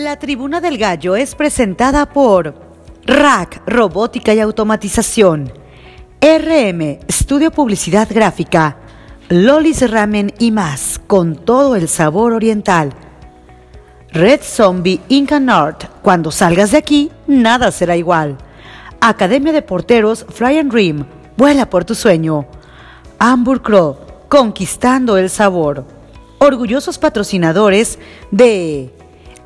La Tribuna del Gallo es presentada por Rack Robótica y Automatización, RM Estudio Publicidad Gráfica, Lolis Ramen y más, con todo el sabor oriental. Red Zombie Inca North, cuando salgas de aquí, nada será igual. Academia de Porteros Fly and Dream, vuela por tu sueño. Amber Crow, conquistando el sabor. Orgullosos patrocinadores de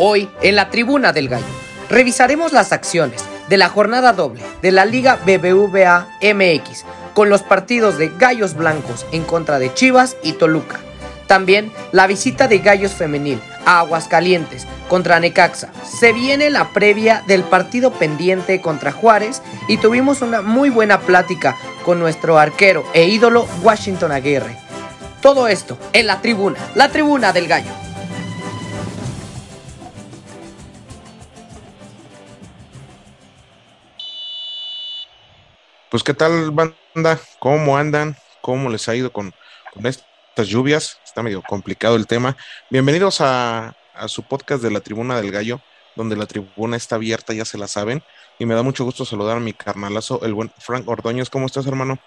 Hoy, en la tribuna del gallo, revisaremos las acciones de la jornada doble de la Liga BBVA MX con los partidos de Gallos Blancos en contra de Chivas y Toluca. También la visita de Gallos Femenil a Aguascalientes contra Necaxa. Se viene la previa del partido pendiente contra Juárez y tuvimos una muy buena plática con nuestro arquero e ídolo Washington Aguirre. Todo esto en la tribuna, la tribuna del gallo. Pues qué tal banda, cómo andan, cómo les ha ido con, estas lluvias, está medio complicado el tema. Bienvenidos a, su podcast de la Tribuna del Gallo, donde la tribuna está abierta, ya se la saben, y me da mucho gusto saludar a mi carnalazo, el buen Frank Ordóñez. ¿Cómo estás, hermano?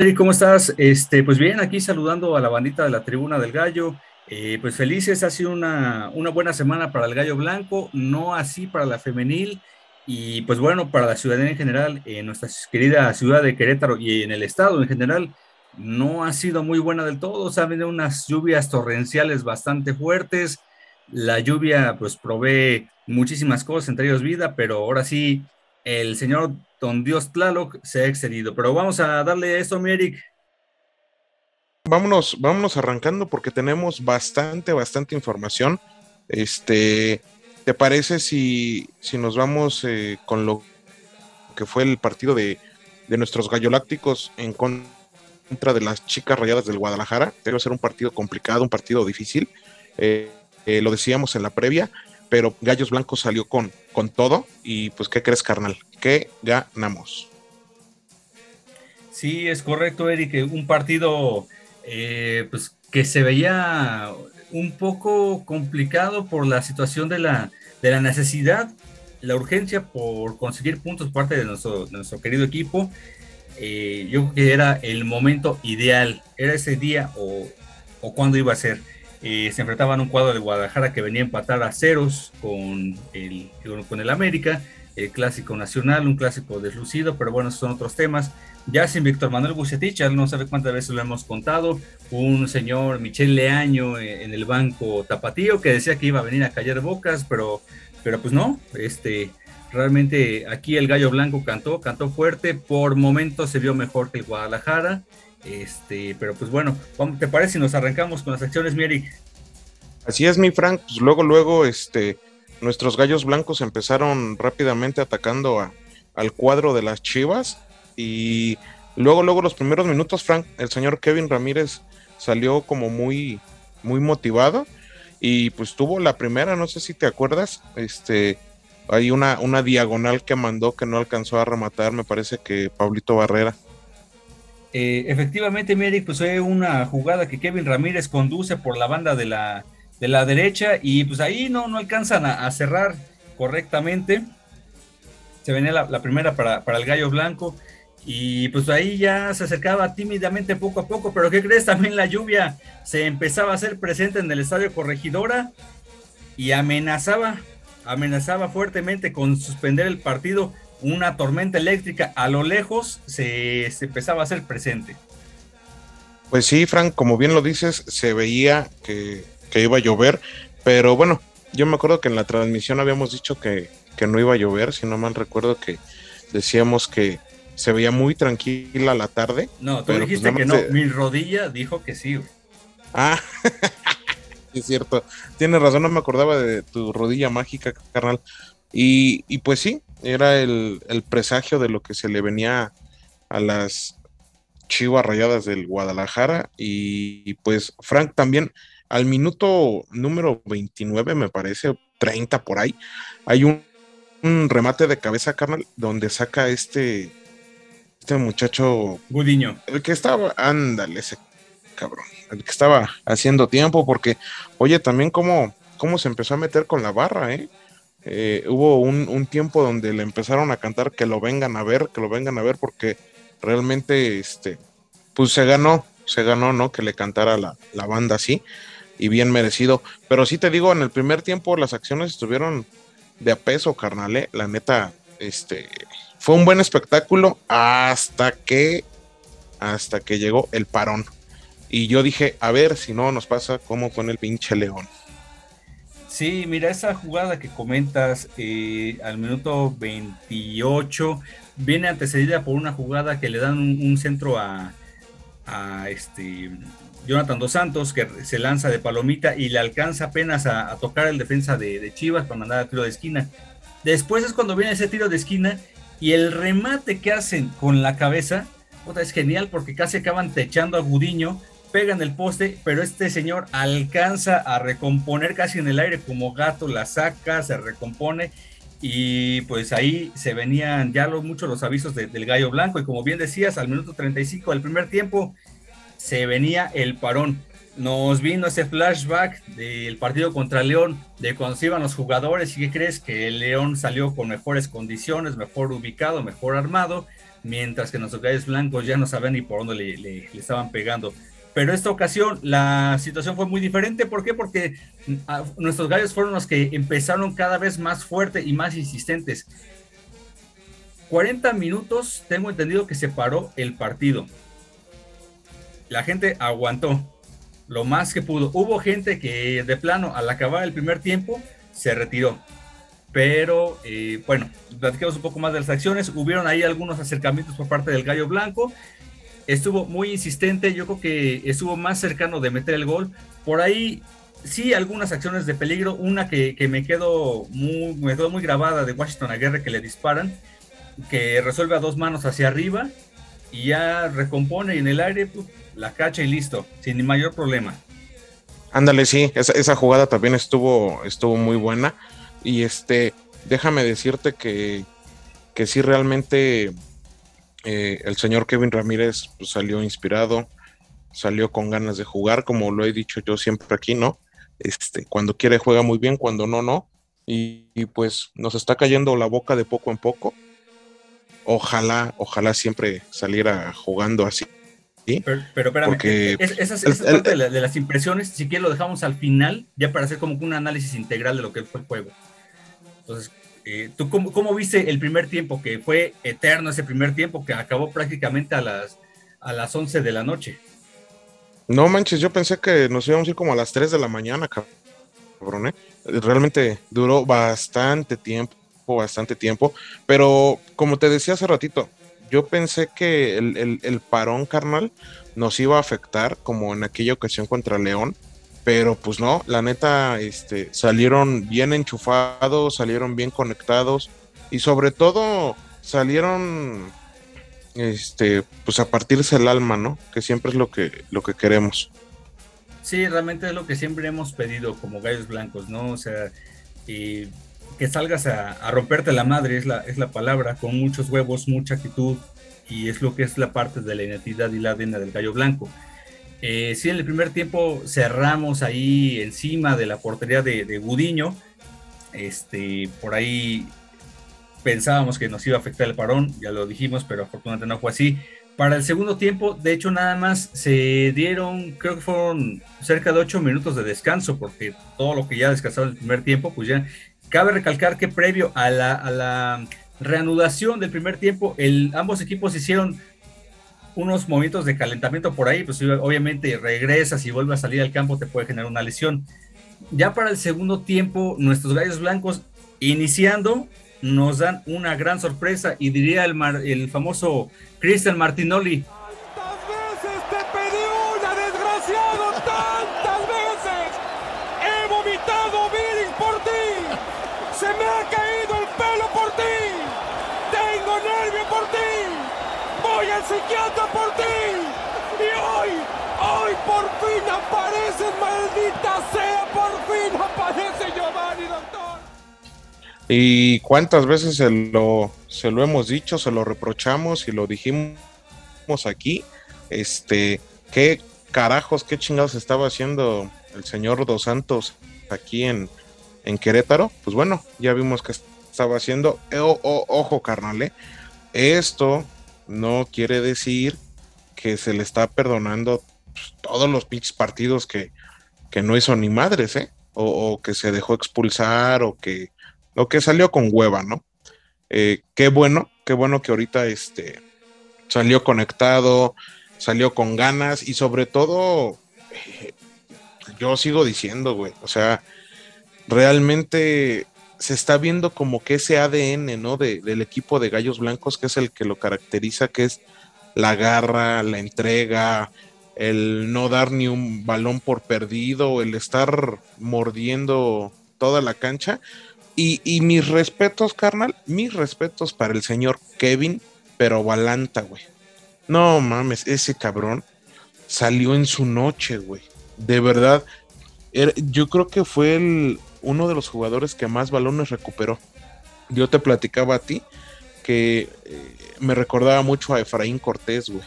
Sí, ¿cómo estás? Este, pues bien, aquí saludando a la bandita de la Tribuna del Gallo. Eh, pues felices, ha sido una buena semana para el Gallo Blanco, no así para la femenil. Y pues bueno, para la ciudadanía en general, en nuestra querida ciudad de Querétaro y en el estado en general, no ha sido muy buena del todo. Ha habido unas lluvias torrenciales bastante fuertes. La lluvia pues provee muchísimas cosas, entre ellos vida, pero ahora sí, el señor Don Dios Tlaloc se ha excedido. Pero vamos a darle esto, mi Eric. Vámonos, vámonos arrancando porque tenemos bastante, bastante información. Este, ¿Te parece si, si nos vamos eh, con lo que fue el partido de, nuestros gallolácticos en contra de las chicas rayadas del Guadalajara? Debe ser un partido complicado, un partido difícil. Eh, eh, lo decíamos en la previa, pero Gallos Blancos salió con, con todo. Y pues, ¿qué crees, carnal? Que ganamos. Sí, es correcto, Eric. Un partido pues, que se veía un poco complicado por la situación de la, de la necesidad, la urgencia por conseguir puntos parte de nuestro, nuestro querido equipo. Eh, yo creo que era el momento ideal, era ese día o, o cuando iba a ser. Eh, se enfrentaban un cuadro de Guadalajara que venía a empatar a ceros con el, con el América, el clásico nacional, un clásico deslucido, pero bueno, esos son otros temas. Ya sin Víctor Manuel Bucetich, no sabe cuántas veces lo hemos contado, un señor Michel Leaño en el banco tapatío que decía que iba a venir a callar bocas, pero, pero pues no, este, realmente aquí el gallo blanco cantó, cantó fuerte, por momentos se vio mejor que el Guadalajara, este, pero pues bueno, ¿te parece si nos arrancamos con las acciones, mi Así es, mi Frank, pues luego, luego, este, nuestros gallos blancos empezaron rápidamente atacando a, al cuadro de las Chivas y luego, luego los primeros minutos, Frank, el señor Kevin Ramírez salió como muy, muy motivado y pues tuvo la primera, no sé si te acuerdas, este, hay una, una diagonal que mandó que no alcanzó a rematar, me parece que Pablito Barrera. Eh, efectivamente, Mary, pues fue una jugada que Kevin Ramírez conduce por la banda de la, de la derecha y pues ahí no, no alcanzan a, cerrar correctamente. Se venía la, primera para, para, el gallo blanco y pues ahí ya se acercaba tímidamente poco a poco, pero ¿qué crees? También la lluvia se empezaba a hacer presente en el estadio Corregidora y amenazaba, amenazaba fuertemente con suspender el partido. Una tormenta eléctrica a lo lejos se, empezaba a hacer presente. Pues sí, Frank, como bien lo dices, se veía que, que iba a llover, pero bueno, yo me acuerdo que en la transmisión habíamos dicho que, que no iba a llover, si no mal recuerdo que decíamos que se veía muy tranquila la tarde. No, tú pues, dijiste que no, mi rodilla dijo que sí. Ah, es cierto, tienes razón, no me acordaba de tu rodilla mágica, carnal. Y, y pues sí, era el, el, presagio de lo que se le venía a las Chivas Rayadas del Guadalajara. Y, pues Frank también al minuto número 29, me parece, 30 por ahí, hay un, un remate de cabeza, carnal, donde saca este, este muchacho. Gudiño. El que estaba, ándale, ese cabrón, el que estaba haciendo tiempo, porque, oye, también cómo, cómo se empezó a meter con la barra, ¿eh? eh hubo un, un, tiempo donde le empezaron a cantar que lo vengan a ver, que lo vengan a ver, porque realmente, este, pues se ganó, se ganó, ¿no? Que le cantara la, la banda así, y bien merecido. Pero sí te digo, en el primer tiempo las acciones estuvieron de a peso, carnal, ¿eh? La neta, este, fue un buen espectáculo hasta que, hasta que llegó el parón. Y yo dije, a ver si no nos pasa como con el pinche León. Sí, mira, esa jugada que comentas eh, al minuto 28 viene antecedida por una jugada que le dan un, centro a, este Jonathan Dos Santos, que se lanza de palomita y le alcanza apenas a, tocar el defensa de, de, Chivas para mandar a tiro de esquina. Después es cuando viene ese tiro de esquina y el remate que hacen con la cabeza, otra es genial porque casi acaban techando a Gudiño, pegan el poste, pero este señor alcanza a recomponer casi en el aire como gato, la saca, se recompone y pues ahí se venían ya lo, mucho los avisos del gallo blanco y como bien decías, al minuto 35 del primer tiempo se venía el parón nos vino ese flashback del partido contra León, de cuando se iban los jugadores y qué crees que León salió con mejores condiciones, mejor ubicado, mejor armado, mientras que nuestros gallos blancos ya no sabían ni por dónde le, estaban pegando. Pero esta ocasión la situación fue muy diferente. ¿Por qué? Porque ah, nuestros gallos fueron los que empezaron cada vez más fuerte y más insistentes. 40 minutos, tengo entendido que se paró el partido. La gente aguantó lo más que pudo. Hubo gente que de plano al acabar el primer tiempo se retiró. Pero eh, bueno, platicamos un poco más de las acciones. Hubieron ahí algunos acercamientos por parte del Gallo Blanco. Estuvo muy insistente. Yo creo que estuvo más cercano de meter el gol. Por ahí sí algunas acciones de peligro. Una que, me, quedó muy, me quedó muy grabada de Washington Aguirre que le disparan. Que resuelve a dos manos hacia arriba. Y ya recompone en el aire pues, la cacha y listo, sin mayor problema. Ándale, sí, esa, jugada también estuvo, estuvo muy buena. Y este, déjame decirte que, que sí realmente eh, el señor Kevin Ramírez pues, salió inspirado, salió con ganas de jugar, como lo he dicho yo siempre aquí, ¿no? Este, cuando quiere juega muy bien, cuando no, no. Y, y, pues nos está cayendo la boca de poco en poco. Ojalá, ojalá siempre saliera jugando así pero, pero espérame, esa es, parte de, las impresiones, si quieres lo dejamos al final, ya para hacer como un análisis integral de lo que fue el juego. Entonces, eh, ¿tú cómo, viste el primer tiempo? Que fue eterno ese primer tiempo, que acabó prácticamente a las, a las 11 de la noche. No manches, yo pensé que nos íbamos a ir como a las 3 de la mañana, cabrón. ¿eh? Realmente duró bastante tiempo, bastante tiempo, pero como te decía hace ratito, yo pensé que el, parón carnal nos iba a afectar como en aquella ocasión contra León, pero pues no, la neta, este, salieron bien enchufados, salieron bien conectados y sobre todo salieron, este, pues a partirse el alma, ¿no? Que siempre es lo que, lo que queremos. Sí, realmente es lo que siempre hemos pedido como gallos blancos, ¿no? O sea, y que salgas a, romperte la madre, es la, es la palabra, con muchos huevos, mucha actitud, y es lo que es la parte de la identidad y la ADN del gallo blanco. Eh, sí, en el primer tiempo cerramos ahí encima de la portería de, de Gudiño, este, por ahí pensábamos que nos iba a afectar el parón, ya lo dijimos, pero afortunadamente no fue así. Para el segundo tiempo, de hecho, nada más se dieron, creo que fueron cerca de ocho minutos de descanso, porque todo lo que ya descansaron en el primer tiempo, pues ya Cabe recalcar que previo a la, reanudación del primer tiempo, el, ambos equipos hicieron unos movimientos de calentamiento por ahí, pues obviamente regresas y vuelves a salir al campo, te puede generar una lesión. Ya para el segundo tiempo, nuestros gallos blancos iniciando, nos dan una gran sorpresa y diría el, el famoso Cristian Martinoli. ¿Cuántas veces te pedí una, desgraciado? ¡Tantas veces! He vomitado Billing por ti. Se me ha caído el pelo por ti. Tengo nervio por ti. Voy al psiquiatra por ti. Y hoy, hoy por fin apareces, maldita sea, por fin aparece Giovanni, doctor. Y cuántas veces se lo, se lo hemos dicho, se lo reprochamos y lo dijimos aquí. Este, qué carajos, qué chingados estaba haciendo el señor Dos Santos aquí en, en Querétaro. Pues bueno, ya vimos que estaba haciendo. Eh, ojo, carnal, ¿eh? esto no quiere decir que se le está perdonando pues, todos los pinches partidos que, que no hizo ni madres, ¿eh? O, o que se dejó expulsar o que lo que salió con hueva, ¿no? Eh, qué bueno, qué bueno que ahorita este, salió conectado, salió con ganas y sobre todo, eh, yo sigo diciendo, güey, o sea, realmente se está viendo como que ese ADN, ¿no? del equipo de Gallos Blancos, que es el que lo caracteriza, que es la garra, la entrega, el no dar ni un balón por perdido, el estar mordiendo toda la cancha, y, mis respetos, carnal, mis respetos para el señor Kevin, pero Balanta, güey. No mames, ese cabrón salió en su noche, güey. De verdad, yo creo que fue el, uno de los jugadores que más balones recuperó. Yo te platicaba a ti que eh, me recordaba mucho a Efraín Cortés, güey.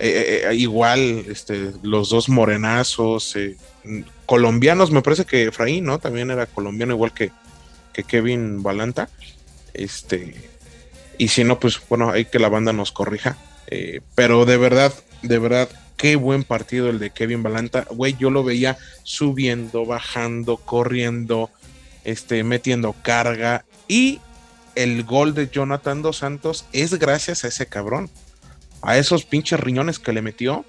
Eh, eh, igual, este, los dos morenazos, colombianos, me parece que Efraín, ¿no? También era colombiano, igual que, que Kevin Balanta. Este, y si no, pues bueno, hay que la banda nos corrija. Pero de verdad, de verdad, qué buen partido el de Kevin Balanta. Güey, yo lo veía subiendo, bajando, corriendo, este, metiendo carga. Y el gol de Jonathan Dos Santos es gracias a ese cabrón. A esos pinches riñones que le metió.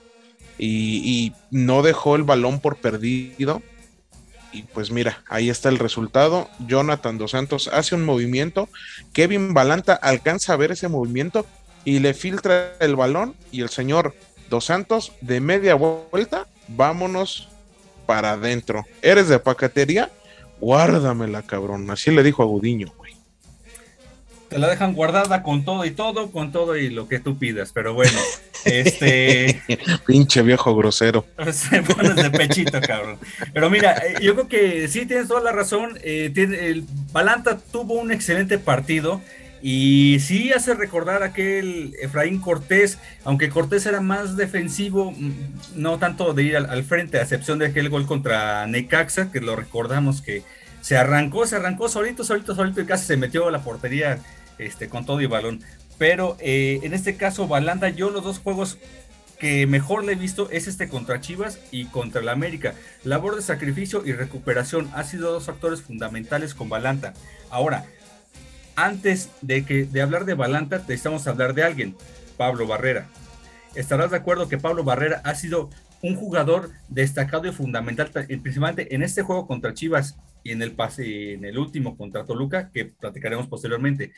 Y, y no dejó el balón por perdido y pues mira, ahí está el resultado. Jonathan Dos Santos hace un movimiento. Kevin Balanta alcanza a ver ese movimiento y le filtra el balón. Y el señor Dos Santos, de media vuelta, vámonos para adentro. ¿Eres de pacatería? Guárdamela, cabrón. Así le dijo a Gudiño, güey te la dejan guardada con todo y todo, con todo y lo que tú pidas, pero bueno, este... Pinche viejo grosero. Se pones de pechito, cabrón. Pero mira, eh, yo creo que sí tienes toda la razón, eh, el Balanta tuvo un excelente partido, y sí hace recordar aquel Efraín Cortés, aunque Cortés era más defensivo, mm, no tanto de ir al, frente, a excepción de aquel gol contra Necaxa, que lo recordamos que se arrancó, se arrancó solito, solito, solito y casi se metió a la portería este, con todo y balón. Pero eh, en este caso, Balanda, yo los dos juegos que mejor le he visto es este contra Chivas y contra el América. Labor de sacrificio y recuperación ha sido dos factores fundamentales con Balanta. Ahora, antes de, que, de hablar de Balanta, necesitamos hablar de alguien, Pablo Barrera. Estarás de acuerdo que Pablo Barrera ha sido un jugador destacado y fundamental, principalmente en este juego contra Chivas y en el pase, en el último contra Toluca, que platicaremos posteriormente.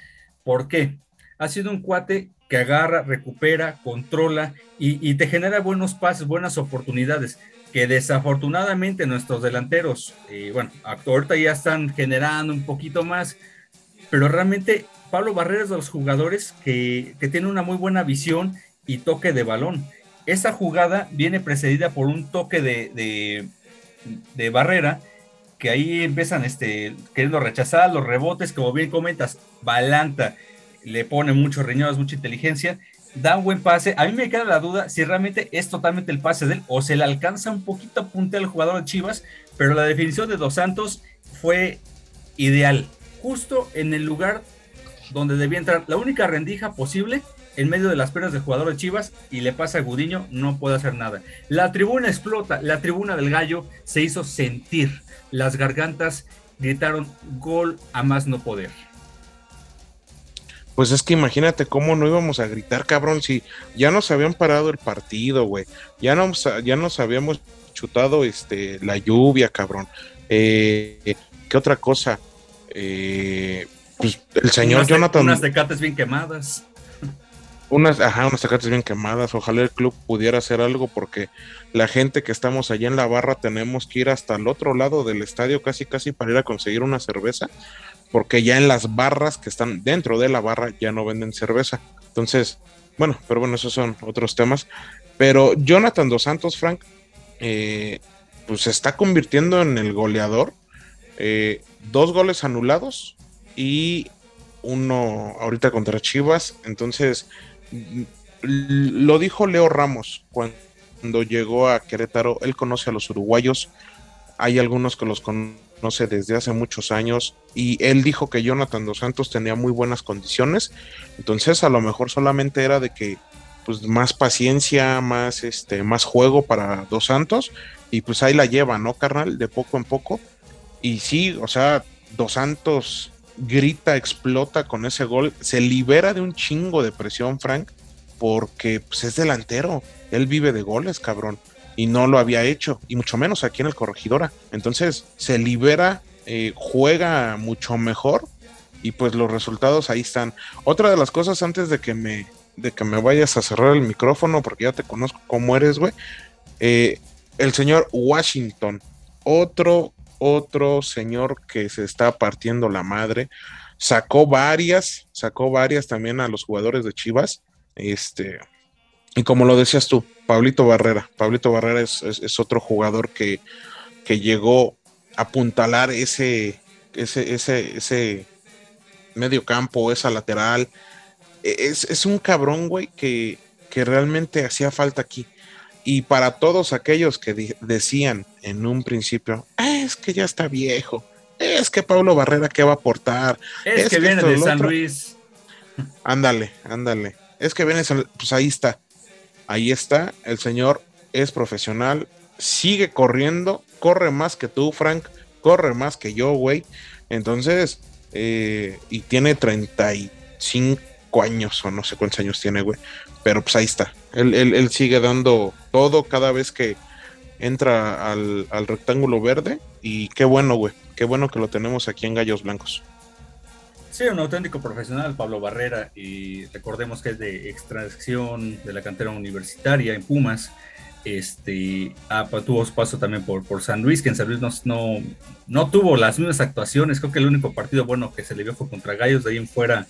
¿Por qué? Ha sido un cuate que agarra, recupera, controla y, te genera buenos pases, buenas oportunidades, que desafortunadamente nuestros delanteros, eh, bueno, ahorita ya están generando un poquito más, pero realmente Pablo Barrera es de los jugadores que, que tiene una muy buena visión y toque de balón. Esa jugada viene precedida por un toque de, de, Barrera que ahí empiezan este, queriendo rechazar los rebotes, como bien comentas, Balanta le pone muchos riñones, mucha inteligencia, da un buen pase. A mí me queda la duda si realmente es totalmente el pase de él o se le alcanza un poquito a puntear al jugador de Chivas, pero la definición de Dos Santos fue ideal, justo en el lugar donde debía entrar. La única rendija posible en medio de las piernas del jugador de Chivas y le pasa a Gudiño, no puede hacer nada. La tribuna explota, la tribuna del gallo se hizo sentir las gargantas gritaron gol a más no poder. Pues es que imagínate cómo no íbamos a gritar, cabrón, si ya nos habían parado el partido, güey. Ya nos, ya habíamos chutado este, la lluvia, cabrón. Eh, ¿Qué otra cosa? Eh, Pues el señor unas, Jonathan. Unas tecates bien quemadas. Unas, ajá, unas tecates bien quemadas. Ojalá el club pudiera hacer algo porque la gente que estamos allá en la barra tenemos que ir hasta el otro lado del estadio casi casi para ir a conseguir una cerveza porque ya en las barras que están dentro de la barra ya no venden cerveza. Entonces, bueno, pero bueno, esos son otros temas. Pero Jonathan Dos Santos, Frank, eh, pues se está convirtiendo en el goleador. Eh, dos goles anulados y uno ahorita contra Chivas. Entonces, lo dijo Leo Ramos cuando llegó a Querétaro. Él conoce a los uruguayos. Hay algunos que los conoce desde hace muchos años. Y él dijo que Jonathan Dos Santos tenía muy buenas condiciones. Entonces, a lo mejor solamente era de que pues más paciencia, más este, más juego para Dos Santos, y pues ahí la lleva, ¿no, carnal? De poco en poco. Y sí, o sea, Dos Santos grita, explota con ese gol, se libera de un chingo de presión, Frank, porque pues, es delantero, él vive de goles, cabrón, y no lo había hecho, y mucho menos aquí en el Corregidora. Entonces se libera, eh, juega mucho mejor, y pues los resultados ahí están. Otra de las cosas antes de que me de que me vayas a cerrar el micrófono, porque ya te conozco cómo eres, güey. Eh, el señor Washington, otro, otro señor que se está partiendo la madre, sacó varias, sacó varias también a los jugadores de Chivas. Este, y como lo decías tú, Pablito Barrera. Pablito Barrera es, es, otro jugador que, que, llegó a apuntalar ese, ese, ese, ese medio campo, esa lateral, es, un cabrón, güey, que, que realmente hacía falta aquí. Y para todos aquellos que decían en un principio, ah, es que ya está viejo, es que Pablo Barrera, ¿qué va a aportar? Es, que, viene de San Luis. Ándale, ándale. Es que viene, pues ahí está. Ahí está, el señor es profesional, sigue corriendo, corre más que tú, Frank, corre más que yo, güey. Entonces, eh, y tiene 35 años o no sé cuántos años tiene, güey. Pero pues ahí está. Él, sigue dando todo cada vez que entra al, rectángulo verde. Y qué bueno, güey. Qué bueno que lo tenemos aquí en Gallos Blancos. Sí, un auténtico profesional, Pablo Barrera, y recordemos que es de extracción de la cantera universitaria en Pumas. Este, ah, pues, tuvo su paso también por, por San Luis, que en San Luis no, no, no, tuvo las mismas actuaciones. Creo que el único partido bueno que se le vio fue contra Gallos, de ahí en fuera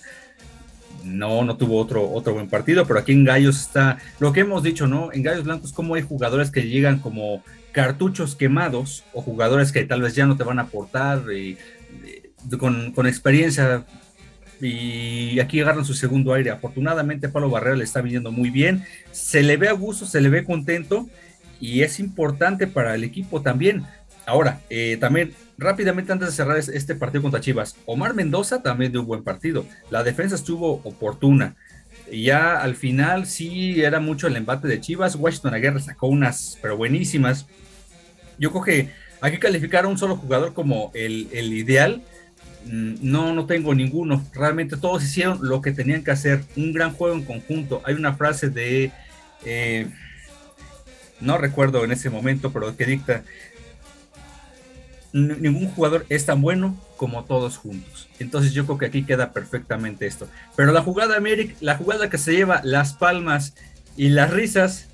no, no tuvo otro, otro buen partido, pero aquí en Gallos está lo que hemos dicho, ¿no? En Gallos Blancos, como hay jugadores que llegan como cartuchos quemados o jugadores que tal vez ya no te van a aportar con, con, experiencia y aquí agarran su segundo aire. Afortunadamente, Pablo Barrera le está viniendo muy bien, se le ve a gusto, se le ve contento y es importante para el equipo también. Ahora, eh, también rápidamente antes de cerrar este partido contra Chivas, Omar Mendoza también dio un buen partido. La defensa estuvo oportuna. Ya al final sí era mucho el embate de Chivas. Washington Aguirre sacó unas, pero buenísimas. Yo creo que hay que calificar a un solo jugador como el, ideal. Mm, no, no tengo ninguno. Realmente todos hicieron lo que tenían que hacer. Un gran juego en conjunto. Hay una frase de... Eh, no recuerdo en ese momento, pero que dicta, ningún jugador es tan bueno como todos juntos. Entonces yo creo que aquí queda perfectamente esto. Pero la jugada, América, la jugada que se lleva las palmas y las risas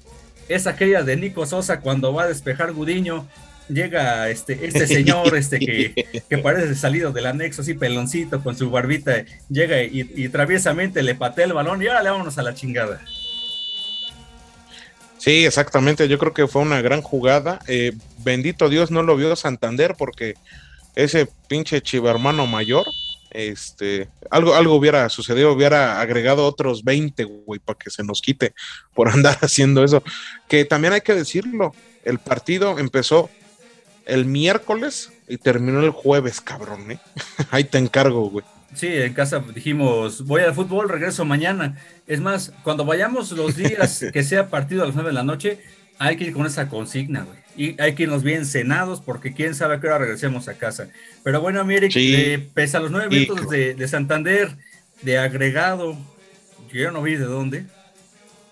es aquella de Nico Sosa cuando va a despejar Gudiño. Llega este, este señor este que, que parece salido del anexo, así peloncito con su barbita, llega y, y traviesamente le patea el balón y ahora le vámonos a la chingada. Sí, exactamente. Yo creo que fue una gran jugada. Eh, bendito Dios no lo vio Santander porque ese pinche chivermano mayor, este, algo, algo hubiera sucedido, hubiera agregado otros 20, güey, para que se nos quite por andar haciendo eso. Que también hay que decirlo, el partido empezó el miércoles y terminó el jueves, cabrón, ¿eh? Ahí te encargo, güey. Sí, en casa dijimos, voy al fútbol, regreso mañana. Es más, cuando vayamos los días que sea partido a las nueve de la noche, hay que ir con esa consigna, güey. Y hay que irnos bien cenados porque quién sabe a qué hora regresemos a casa. Pero bueno, mire, eh, pese a los nueve minutos de, Santander, de agregado, yo no vi de dónde.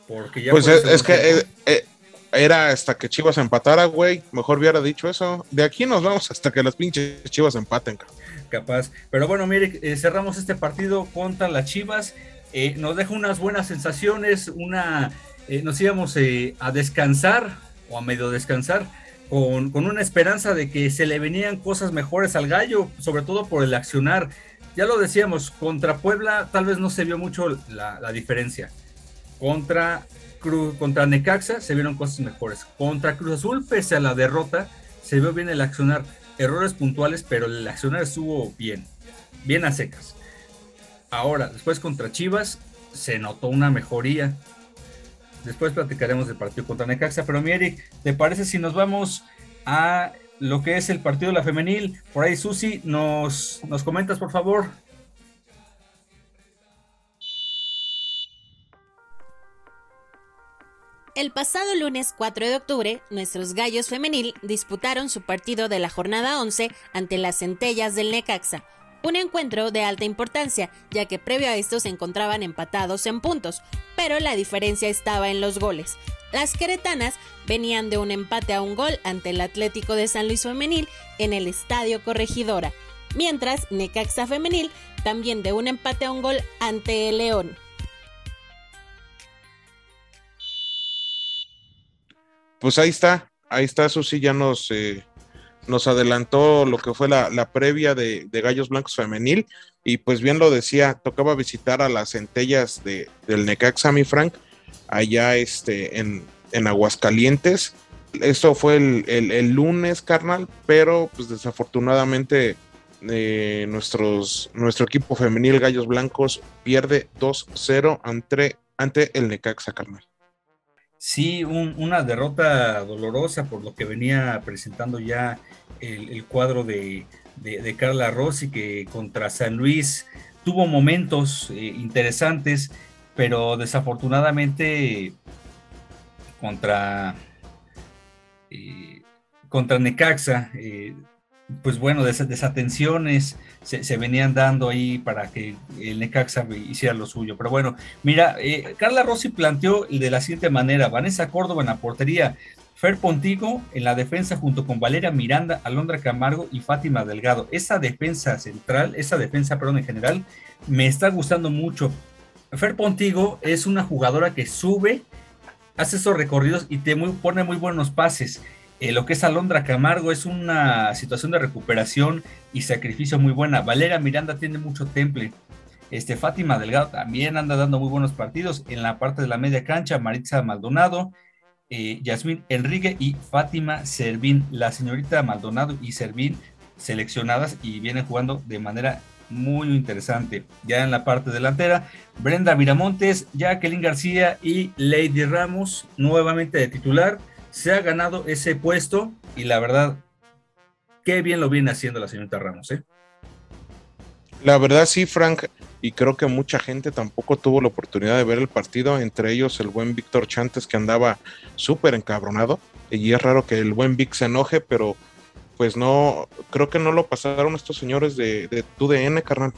Porque ya pues es, que eh, eh, era hasta que Chivas empatara, güey. Mejor hubiera dicho eso. De aquí nos vamos hasta que las pinches Chivas empaten, cabrón. Capaz. Pero bueno, mire, eh, cerramos este partido contra las Chivas. Eh, nos deja unas buenas sensaciones, una, eh, nos íbamos a descansar o a medio descansar con, con, una esperanza de que se le venían cosas mejores al gallo, sobre todo por el accionar. Ya lo decíamos, contra Puebla tal vez no se vio mucho la, la diferencia. Contra, Cruz, contra Necaxa se vieron cosas mejores. Contra Cruz Azul, pese a la derrota, se vio bien el accionar errores puntuales, pero el accionar estuvo bien, bien a secas. Ahora, después contra Chivas, se notó una mejoría. Después platicaremos del partido contra Necaxa, pero mi Eric, ¿te parece si nos vamos a lo que es el partido de la femenil? Por ahí, Susi, nos, nos comentas, por favor. El pasado lunes 4 de octubre, nuestros gallos femenil disputaron su partido de la jornada 11 ante las centellas del Necaxa, un encuentro de alta importancia, ya que previo a esto se encontraban empatados en puntos, pero la diferencia estaba en los goles. Las queretanas venían de un empate a un gol ante el Atlético de San Luis Femenil en el Estadio Corregidora, mientras Necaxa Femenil también de un empate a un gol ante el León. Pues ahí está, ahí está, Susi ya nos, eh, nos adelantó lo que fue la, previa de, Gallos Blancos Femenil, y pues bien lo decía, tocaba visitar a las centellas de, del Necaxa, mi Frank, allá este, en, en Aguascalientes. Esto fue el, lunes, carnal, pero pues desafortunadamente eh, nuestros, nuestro equipo femenil Gallos Blancos pierde 2-0 ante, ante el Necaxa, carnal. Sí, una derrota dolorosa por lo que venía presentando ya el, cuadro de, Carla Rossi, que contra San Luis tuvo momentos eh, interesantes, pero desafortunadamente contra, eh, contra Necaxa eh, pues bueno, desatenciones se, venían dando ahí para que el Necaxa hiciera lo suyo. Pero bueno, mira, eh, Carla Rossi planteó de la siguiente manera: Vanessa Córdoba en la portería, Fer Pontigo en la defensa junto con Valeria Miranda, Alondra Camargo y Fátima Delgado. Esa defensa central, esa defensa, perdón, en general, me está gustando mucho. Fer Pontigo es una jugadora que sube, hace esos recorridos y te pone muy buenos pases eh, lo que es Alondra Camargo es una situación de recuperación y sacrificio muy buena. Valera Miranda tiene mucho temple. Este, Fátima Delgado también anda dando muy buenos partidos. En la parte de la media cancha, Maritza Maldonado, eh, Enrique y Fátima Servín. La señorita Maldonado y Servín seleccionadas y vienen jugando de manera muy interesante. Ya en la parte delantera, Brenda Miramontes, Jacqueline García y Lady Ramos, nuevamente de titular se ha ganado ese puesto y la verdad, qué bien lo viene haciendo la señorita Ramos, ¿eh? La verdad sí, Frank, y creo que mucha gente tampoco tuvo la oportunidad de ver el partido, entre ellos el buen Víctor Chantes que andaba súper encabronado, y es raro que el buen Vic se enoje, pero pues no, creo que no lo pasaron estos señores de, de TUDN, carnal.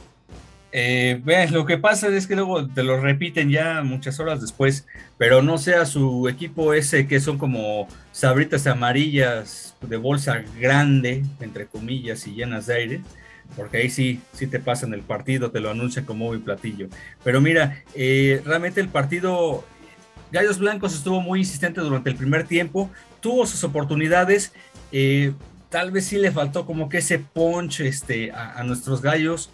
Eh, lo que pasa es que luego te lo repiten ya muchas horas después, pero no sea su equipo ese que son como sabritas amarillas de bolsa grande, entre comillas, y llenas de aire, porque ahí sí, sí te pasan el partido, te lo anuncian como muy platillo. Pero mira, eh, realmente el partido, Gallos Blancos estuvo muy insistente durante el primer tiempo, tuvo sus oportunidades, eh, tal vez sí le faltó como que ese punch este, a nuestros gallos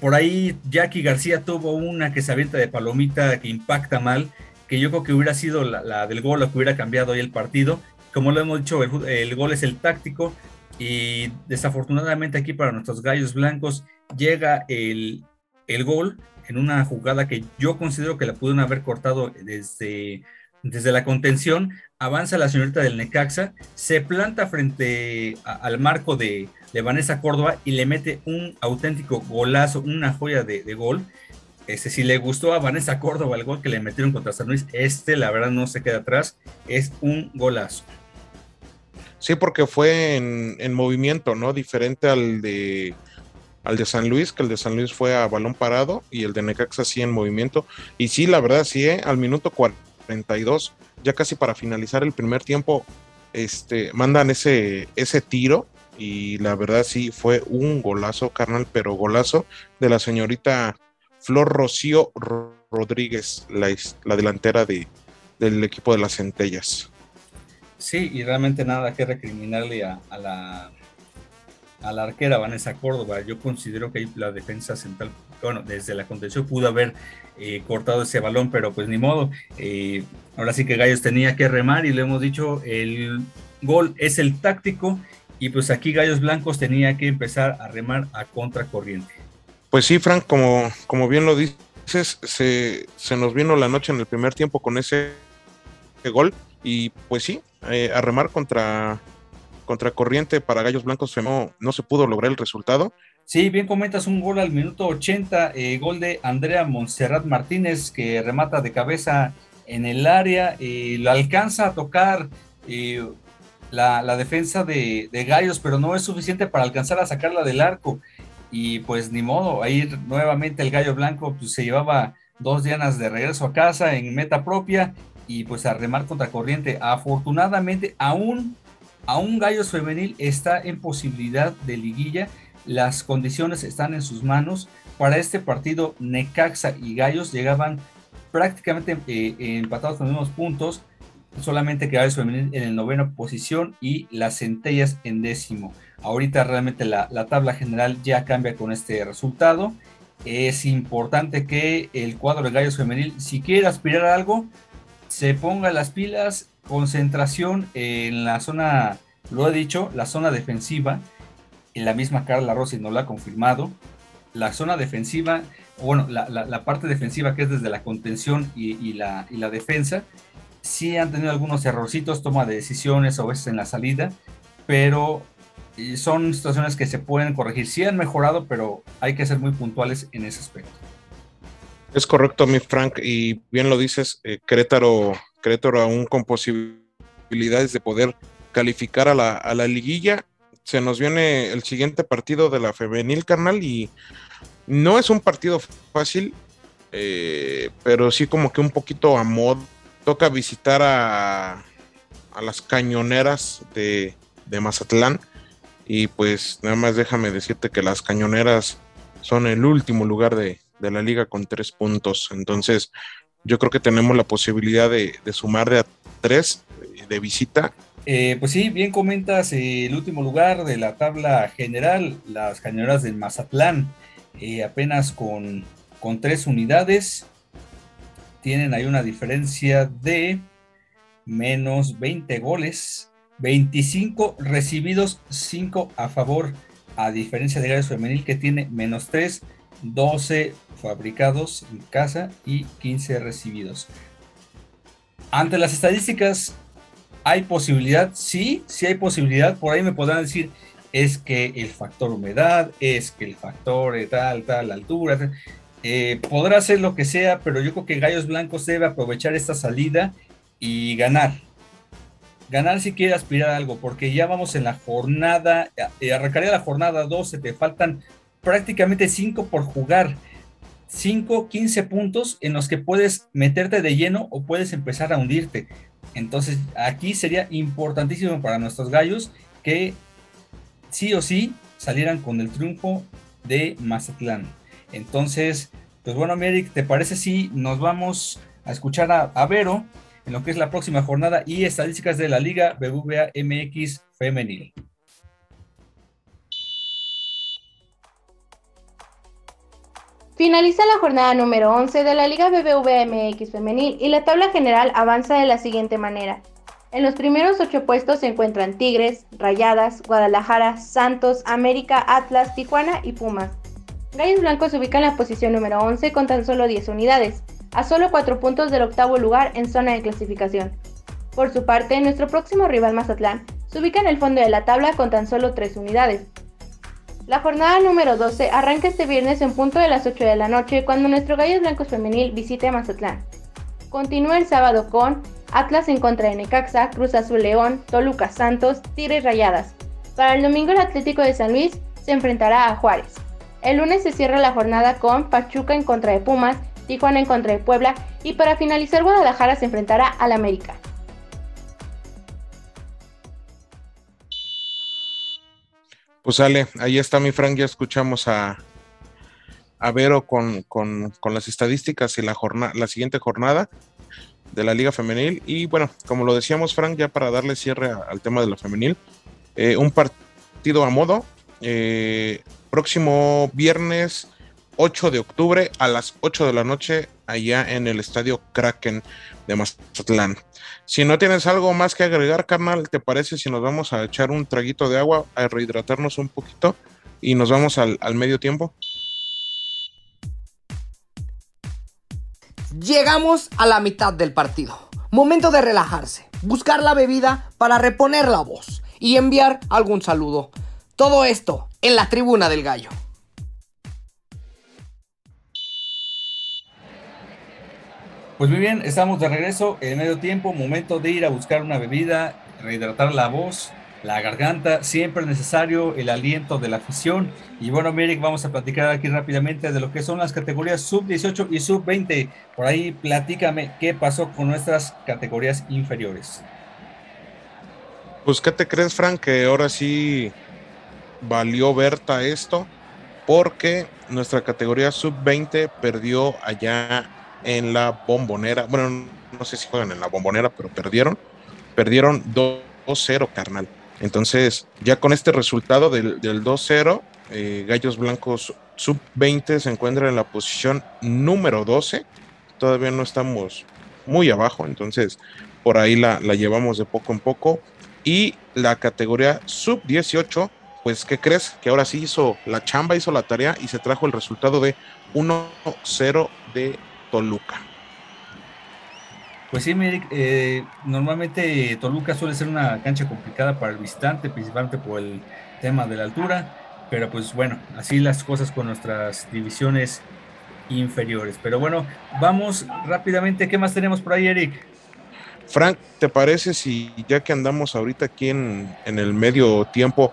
por ahí Jackie García tuvo una que se avienta de palomita que impacta mal, que yo creo que hubiera sido la, del gol, lo que hubiera cambiado ahí el partido. Como lo hemos dicho, el, gol es el táctico y desafortunadamente aquí para nuestros gallos blancos llega el, el gol en una jugada que yo considero que la pudieron haber cortado desde, desde la contención. Avanza la señorita del Necaxa, se planta frente al marco de, de Vanessa Córdoba y le mete un auténtico golazo, una joya de, gol. Este, si le gustó a Vanessa Córdoba el gol que le metieron contra San Luis, este la verdad no se queda atrás, es un golazo. Sí, porque fue en, movimiento, ¿no? Diferente al de al de San Luis, que el de San Luis fue a balón parado y el de Necaxa sí en movimiento. Y sí, la verdad, sí, ¿eh? al minuto 42, ya casi para finalizar el primer tiempo, este, mandan ese, ese tiro y la verdad sí fue un golazo, carnal, pero golazo de la señorita Flor Rocío Rodríguez, la, delantera de, del equipo de las centellas. Sí, y realmente nada que recriminarle a, la a la arquera Vanessa Córdoba. Yo considero que ahí la defensa central, bueno, desde la contención pudo haber eh, cortado ese balón, pero pues ni modo. Eh, ahora sí que Gallos tenía que remar y le hemos dicho, el gol es el táctico y pues aquí Gallos Blancos tenía que empezar a remar a contracorriente. Pues sí, Frank, como, como bien lo dices, se, se nos vino la noche en el primer tiempo con ese gol y pues sí, eh, a remar contra, contra corriente para Gallos Blancos no, no se pudo lograr el resultado. Sí, bien comentas un gol al minuto 80, eh, gol de Andrea Montserrat Martínez que remata de cabeza en el área, lo alcanza a tocar la, defensa de, Gallos, pero no es suficiente para alcanzar a sacarla del arco. Y pues ni modo, ahí nuevamente el Gallo Blanco pues, se llevaba dos dianas de regreso a casa en meta propia y pues a remar contra corriente. Afortunadamente, aún, aún Gallos Femenil está en posibilidad de liguilla. Las condiciones están en sus manos. Para este partido, Necaxa y Gallos llegaban prácticamente eh, empatados con los mismos puntos solamente que Gallos Femenil en el noveno posición y las centellas en décimo. Ahorita realmente la, tabla general ya cambia con este resultado. Es importante que el cuadro de Gallos Femenil, si quiere aspirar a algo, se ponga las pilas, concentración en la zona, lo he dicho, la zona defensiva. En la misma Carla Rossi no lo ha confirmado. La zona defensiva, bueno, la, parte defensiva que es desde la contención y, la, y la defensa, sí han tenido algunos errorcitos, toma de decisiones o veces en la salida, pero son situaciones que se pueden corregir. Sí han mejorado, pero hay que ser muy puntuales en ese aspecto. Es correcto, mi Frank, y bien lo dices, eh, Querétaro, Querétaro aún con posibilidades de poder calificar a la, a la liguilla. Se nos viene el siguiente partido de la femenil, carnal, y no es un partido fácil, eh, pero sí como que un poquito a modo toca visitar a, las cañoneras de, Mazatlán. Y pues nada más déjame decirte que las cañoneras son el último lugar de, la liga con tres puntos. Entonces yo creo que tenemos la posibilidad de, sumar de a tres de visita. Eh, pues sí, bien comentas eh, el último lugar de la tabla general, las cañoneras de Mazatlán, eh, apenas con, con tres unidades tienen ahí una diferencia de menos 20 goles, 25 recibidos, 5 a favor, a diferencia de Gallos Femenil que tiene menos 3, 12 fabricados en casa y 15 recibidos. Ante las estadísticas, ¿hay posibilidad? Sí, sí hay posibilidad. Por ahí me podrán decir, es que el factor humedad, es que el factor tal, tal, altura. Tal. Eh, podrá hacer lo que sea, pero yo creo que Gallos Blancos debe aprovechar esta salida y ganar. Ganar si quiere aspirar a algo, porque ya vamos en la jornada, eh, arrancaría la jornada 12, te faltan prácticamente 5 por jugar. 5, 15 puntos en los que puedes meterte de lleno o puedes empezar a hundirte. Entonces aquí sería importantísimo para nuestros gallos que sí o sí salieran con el triunfo de Mazatlán. Entonces, pues bueno, Merrick, ¿te parece si nos vamos a escuchar a, Vero en lo que es la próxima jornada y estadísticas de la Liga BBVA MX Femenil? Finaliza la jornada número 11 de la Liga BBVA MX Femenil y la tabla general avanza de la siguiente manera. En los primeros ocho puestos se encuentran Tigres, Rayadas, Guadalajara, Santos, América, Atlas, Tijuana y Pumas. Gallos Blancos se ubica la posición número 11 con tan solo 10 unidades, a solo 4 puntos del octavo lugar en zona de clasificación. Por su parte, nuestro próximo rival Mazatlán se ubica en el fondo de la tabla con tan solo 3 unidades. La jornada número 12 arranca este viernes en punto de las 8 de la noche cuando nuestro Gallos Blancos Femenil visite Mazatlán. Continúa el sábado con Atlas en contra de Necaxa, Cruz Azul León, Toluca Santos, Tigres Rayadas. Para el domingo el Atlético de San Luis se enfrentará a Juárez. El lunes se cierra la jornada con Pachuca en contra de Pumas, Tijuana en contra de Puebla y para finalizar Guadalajara se enfrentará al América. Pues sale, ahí está mi Frank, ya escuchamos a, a Vero con, las estadísticas y la, jornada, la siguiente jornada de la Liga Femenil. Y bueno, como lo decíamos, Frank, ya para darle cierre al tema de la femenil, eh, un partido a modo. Eh, próximo viernes 8 de octubre a las 8 de la noche allá en el estadio Kraken de Mazatlán. Si no tienes algo más que agregar, carnal, ¿te parece si nos vamos a echar un traguito de agua, a rehidratarnos un poquito y nos vamos al, al medio tiempo? Llegamos a la mitad del partido. Momento de relajarse, buscar la bebida para reponer la voz y enviar algún saludo. Todo esto en la tribuna del gallo. Pues muy bien, estamos de regreso en medio tiempo, momento de ir a buscar una bebida, rehidratar la voz, la garganta, siempre es necesario el aliento de la afición. Y bueno, Merrick, vamos a platicar aquí rápidamente de lo que son las categorías sub 18 y sub 20. Por ahí platícame qué pasó con nuestras categorías inferiores. Pues, ¿qué te crees, Frank? Que ahora sí valió Berta esto, porque nuestra categoría sub 20 perdió allá en la bombonera. Bueno, no sé si juegan en la bombonera, pero perdieron. Perdieron 2-0, carnal. Entonces, ya con este resultado del, 2-0, eh, Gallos Blancos sub-20 se encuentra en la posición número 12. Todavía no estamos muy abajo, entonces por ahí la, la llevamos de poco en poco. Y la categoría sub-18, pues, ¿qué crees? Que ahora sí hizo la chamba, hizo la tarea y se trajo el resultado de 1-0 de Toluca. Pues sí, Merrick, eh, normalmente Toluca suele ser una cancha complicada para el visitante, principalmente por el tema de la altura, pero pues bueno, así las cosas con nuestras divisiones inferiores. Pero bueno, vamos rápidamente, ¿qué más tenemos por ahí, Eric? Frank, ¿te parece si ya que andamos ahorita aquí en, en el medio tiempo,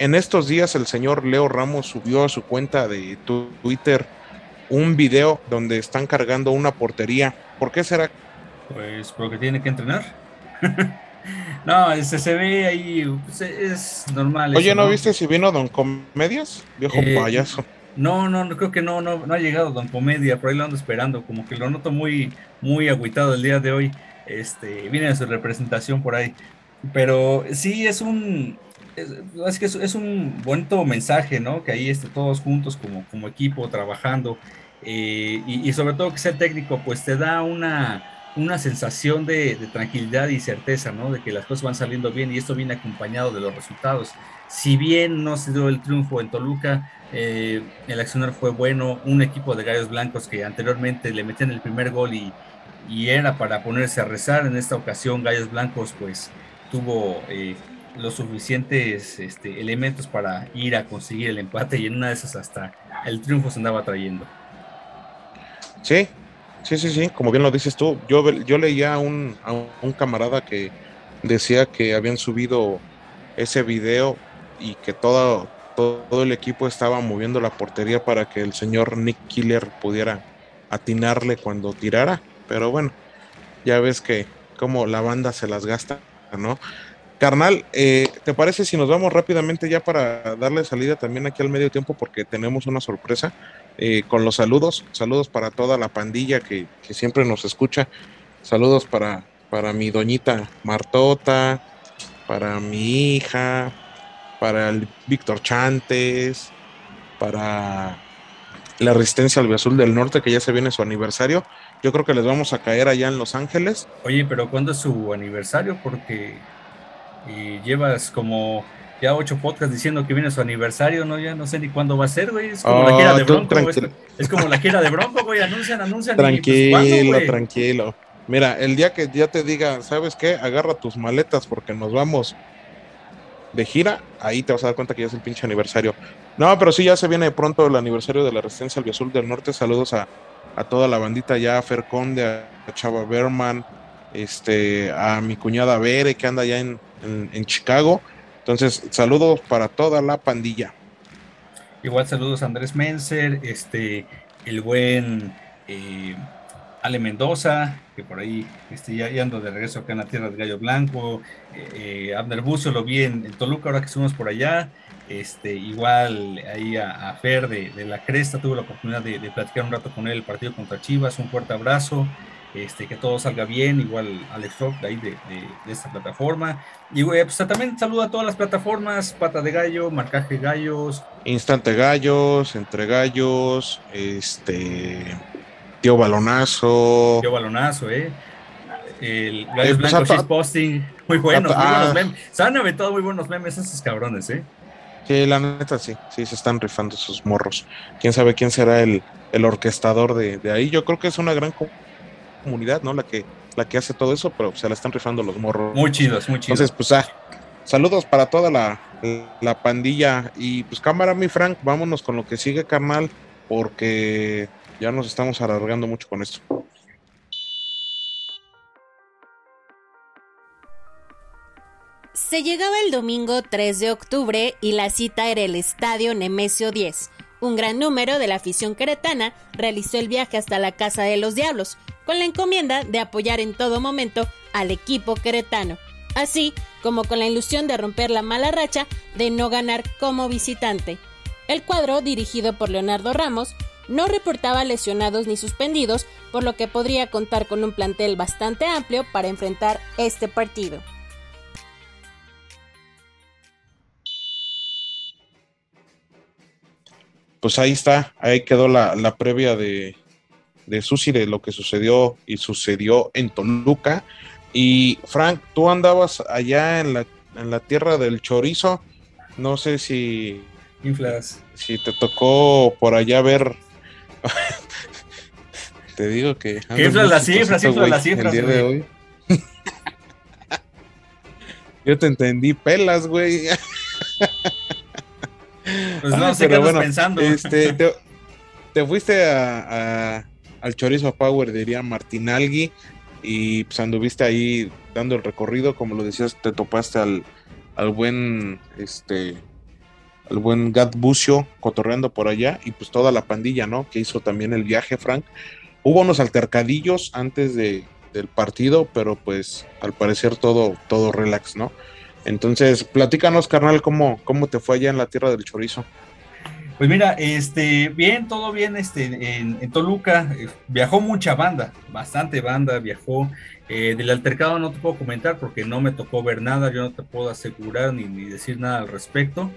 en estos días el señor Leo Ramos subió a su cuenta de Twitter un video donde están cargando una portería. ¿Por qué será? Pues porque tiene que entrenar. no, ese se ve ahí, pues, es normal. Oye, ¿no, viste si vino Don Comedias? Viejo eh, payaso. No, no, creo que no, no, no ha llegado Don Comedia, por ahí lo ando esperando, como que lo noto muy, muy agüitado el día de hoy. Este, viene su representación por ahí. Pero sí es un, es, que es, un bonito mensaje, ¿no? Que ahí esté todos juntos como, como equipo trabajando eh, y, sobre todo que sea técnico, pues te da una, una sensación de, tranquilidad y certeza, ¿no? De que las cosas van saliendo bien y esto viene acompañado de los resultados. Si bien no se dio el triunfo en Toluca, eh, el accionar fue bueno, un equipo de gallos blancos que anteriormente le metían el primer gol y, era para ponerse a rezar, en esta ocasión gallos blancos pues tuvo... Eh, los suficientes este, elementos para ir a conseguir el empate y en una de esas hasta el triunfo se andaba trayendo. Sí, sí, sí, sí, como bien lo dices tú, yo, yo leía a un, a un camarada que decía que habían subido ese video y que todo, todo el equipo estaba moviendo la portería para que el señor Nick Killer pudiera atinarle cuando tirara, pero bueno, ya ves que como la banda se las gasta, ¿no? Carnal, eh, ¿te parece si nos vamos rápidamente ya para darle salida también aquí al medio tiempo porque tenemos una sorpresa eh, con los saludos? Saludos para toda la pandilla que, siempre nos escucha. Saludos para, para mi doñita Martota, para mi hija, para el Víctor Chantes, para la Resistencia al Azul del Norte, que ya se viene su aniversario. Yo creo que les vamos a caer allá en Los Ángeles. Oye, pero ¿cuándo es su aniversario? Porque y llevas como ya ocho podcasts diciendo que viene su aniversario, ¿no? Ya no sé ni cuándo va a ser, güey. Es como la gira de Bronco, Es, como la gira de Bronco, güey. Anuncian, anuncian. Tranquilo, tranquilo. Mira, el día que ya te diga, ¿sabes qué? Agarra tus maletas porque nos vamos de gira, ahí te vas a dar cuenta que ya es el pinche aniversario. No, pero sí, ya se viene pronto el aniversario de la Resistencia al Azul del Norte. Saludos a, a toda la bandita ya, a Fer Conde, a Chava Berman, este, a mi cuñada Bere, que anda ya en, en, Chicago. Entonces, saludos para toda la pandilla. Igual saludos a Andrés Menser, este, el buen, eh, Ale Mendoza, que por ahí este, ya, ando de regreso acá en la tierra del Gallo Blanco, eh, Abner Bucio lo vi en, Toluca ahora que estuvimos por allá, este, igual ahí a, Fer de, la Cresta, tuve la oportunidad de, platicar un rato con él el partido contra Chivas, un fuerte abrazo, este, que todo salga bien, igual Alex Rock de ahí de, esta plataforma. Y pues, también saludo a todas las plataformas, Pata de Gallo, Marcaje Gallos. Instante Gallos, Entre Gallos, este... Tío Balonazo. Tío Balonazo, eh. El Gallos eh, pues, Blancos Posting, muy buenos, muy buenos memes. Se han aventado muy buenos memes esos cabrones, eh. Sí, la neta sí, sí, se están rifando sus morros. Quién sabe quién será el, el orquestador de, de, ahí. Yo creo que es una gran comunidad, ¿no? La que, la que hace todo eso, pero se la están rifando los morros. Muy chidos, muy chidos. Entonces, pues, ah, saludos para toda la, la pandilla. Y pues, cámara, mi Frank, vámonos con lo que sigue, carnal, porque ya nos estamos alargando mucho con esto. Se llegaba el domingo 3 de octubre y la cita era el Estadio Nemesio 10. Un gran número de la afición queretana realizó el viaje hasta la Casa de los Diablos, con la encomienda de apoyar en todo momento al equipo queretano, así como con la ilusión de romper la mala racha de no ganar como visitante. El cuadro, dirigido por Leonardo Ramos, no reportaba lesionados ni suspendidos, por lo que podría contar con un plantel bastante amplio para enfrentar este partido. Pues ahí está, ahí quedó la, previa de, de Susi de lo que sucedió y sucedió en Toluca. Y Frank, tú andabas allá en la, en la tierra del chorizo, no sé si... Inflas. Si te tocó por allá ver... te digo que... Inflas las cifras, inflas las cifras. El día de hoy. Yo te entendí pelas, güey. Pues no sé qué bueno, pensando. Este, te, fuiste a, al Chorizo Power, diría Martinalgui, y pues anduviste ahí dando el recorrido, como lo decías, te topaste al, al buen este al buen Gat Bucio cotorreando por allá y pues toda la pandilla, ¿no? Que hizo también el viaje, Frank. Hubo unos altercadillos antes de, del partido, pero pues al parecer todo, todo relax, ¿no? Entonces, platícanos, carnal, cómo, cómo te fue allá en la tierra del chorizo. Pues mira, este, bien, todo bien, este, en, Toluca, eh, viajó mucha banda, bastante banda viajó. Eh, del altercado no te puedo comentar porque no me tocó ver nada, yo no te puedo asegurar ni, ni decir nada al respecto,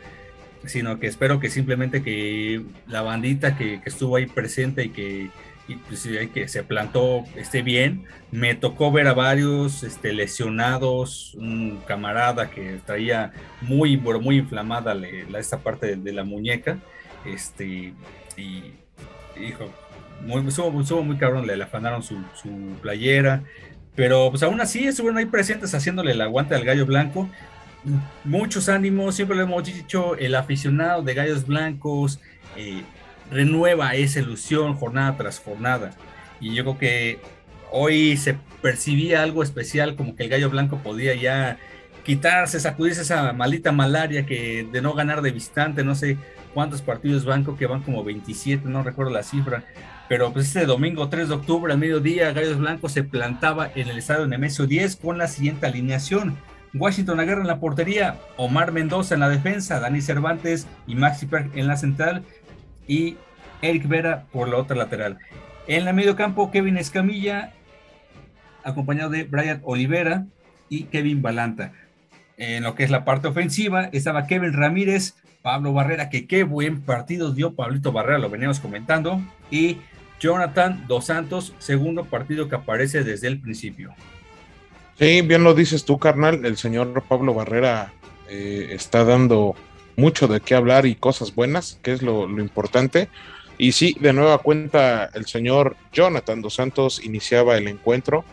sino que espero que simplemente que la bandita que, que estuvo ahí presente y que y pues que se plantó esté bien. Me tocó ver a varios este, lesionados, un camarada que traía muy, muy inflamada la, esta parte de, la muñeca, este, y hijo, muy, estuvo, muy cabrón, le afanaron su, su, playera, pero pues aún así estuvieron ahí presentes haciéndole el aguante al gallo blanco. Muchos ánimos, siempre lo hemos dicho, el aficionado de gallos blancos, eh, renueva esa ilusión jornada tras jornada. Y yo creo que hoy se percibía algo especial, como que el gallo blanco podía ya quitarse, sacudirse esa maldita malaria que de no ganar de visitante, no sé cuántos partidos banco, que van como 27, no recuerdo la cifra, pero pues este domingo 3 de octubre al mediodía, Gallos Blancos se plantaba en el estadio Nemesio 10 con la siguiente alineación. Washington Aguirre en la portería, Omar Mendoza en la defensa, Dani Cervantes y Maxi Perk en la central, y Eric Vera por la otra lateral. En la medio campo, Kevin Escamilla, acompañado de Brian Olivera y Kevin Balanta. En lo que es la parte ofensiva, estaba Kevin Ramírez, Pablo Barrera, que qué buen partido dio Pablito Barrera, lo veníamos comentando, y Jonathan Dos Santos, segundo partido que aparece desde el principio. Sí, bien lo dices tú, carnal. El señor Pablo Barrera eh, está dando mucho de qué hablar y cosas buenas, que es lo, importante. Y sí, de nueva cuenta, el señor Jonathan Dos Santos iniciaba el encuentro.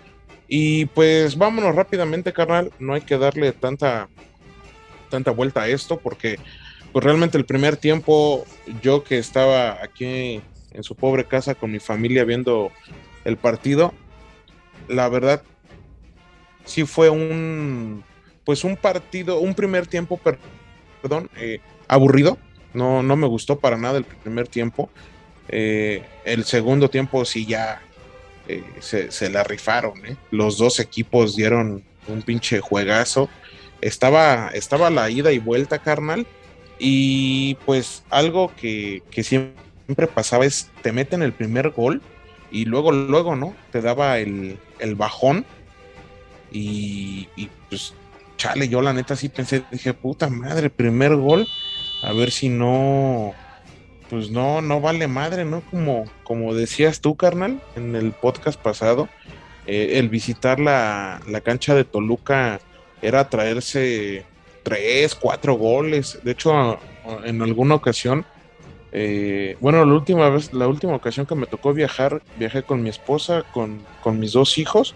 Y pues vámonos rápidamente, carnal. No hay que darle tanta, tanta vuelta a esto, porque pues realmente el primer tiempo, yo que estaba aquí en su pobre casa con mi familia viendo el partido, la verdad sí fue un pues un partido, un primer tiempo perdón, eh, aburrido. No, no me gustó para nada el primer tiempo. Eh, el segundo tiempo sí ya eh, se, se, la rifaron, ¿eh? Los dos equipos dieron un pinche juegazo. Estaba, estaba la ida y vuelta, carnal. Y pues algo que, que siempre pasaba es, te meten el primer gol y luego, luego, ¿no? Te daba el, el bajón y, y, pues, chale, yo la neta sí pensé, dije, puta madre, primer gol, a ver si no, pues no, no vale madre, ¿no? Como, como decías tú, carnal, en el podcast pasado, eh, el visitar la, la cancha de Toluca era traerse tres, cuatro goles. De hecho, en alguna ocasión, eh, bueno, la última vez, la última ocasión que me tocó viajar, viajé con mi esposa, con, con mis dos hijos,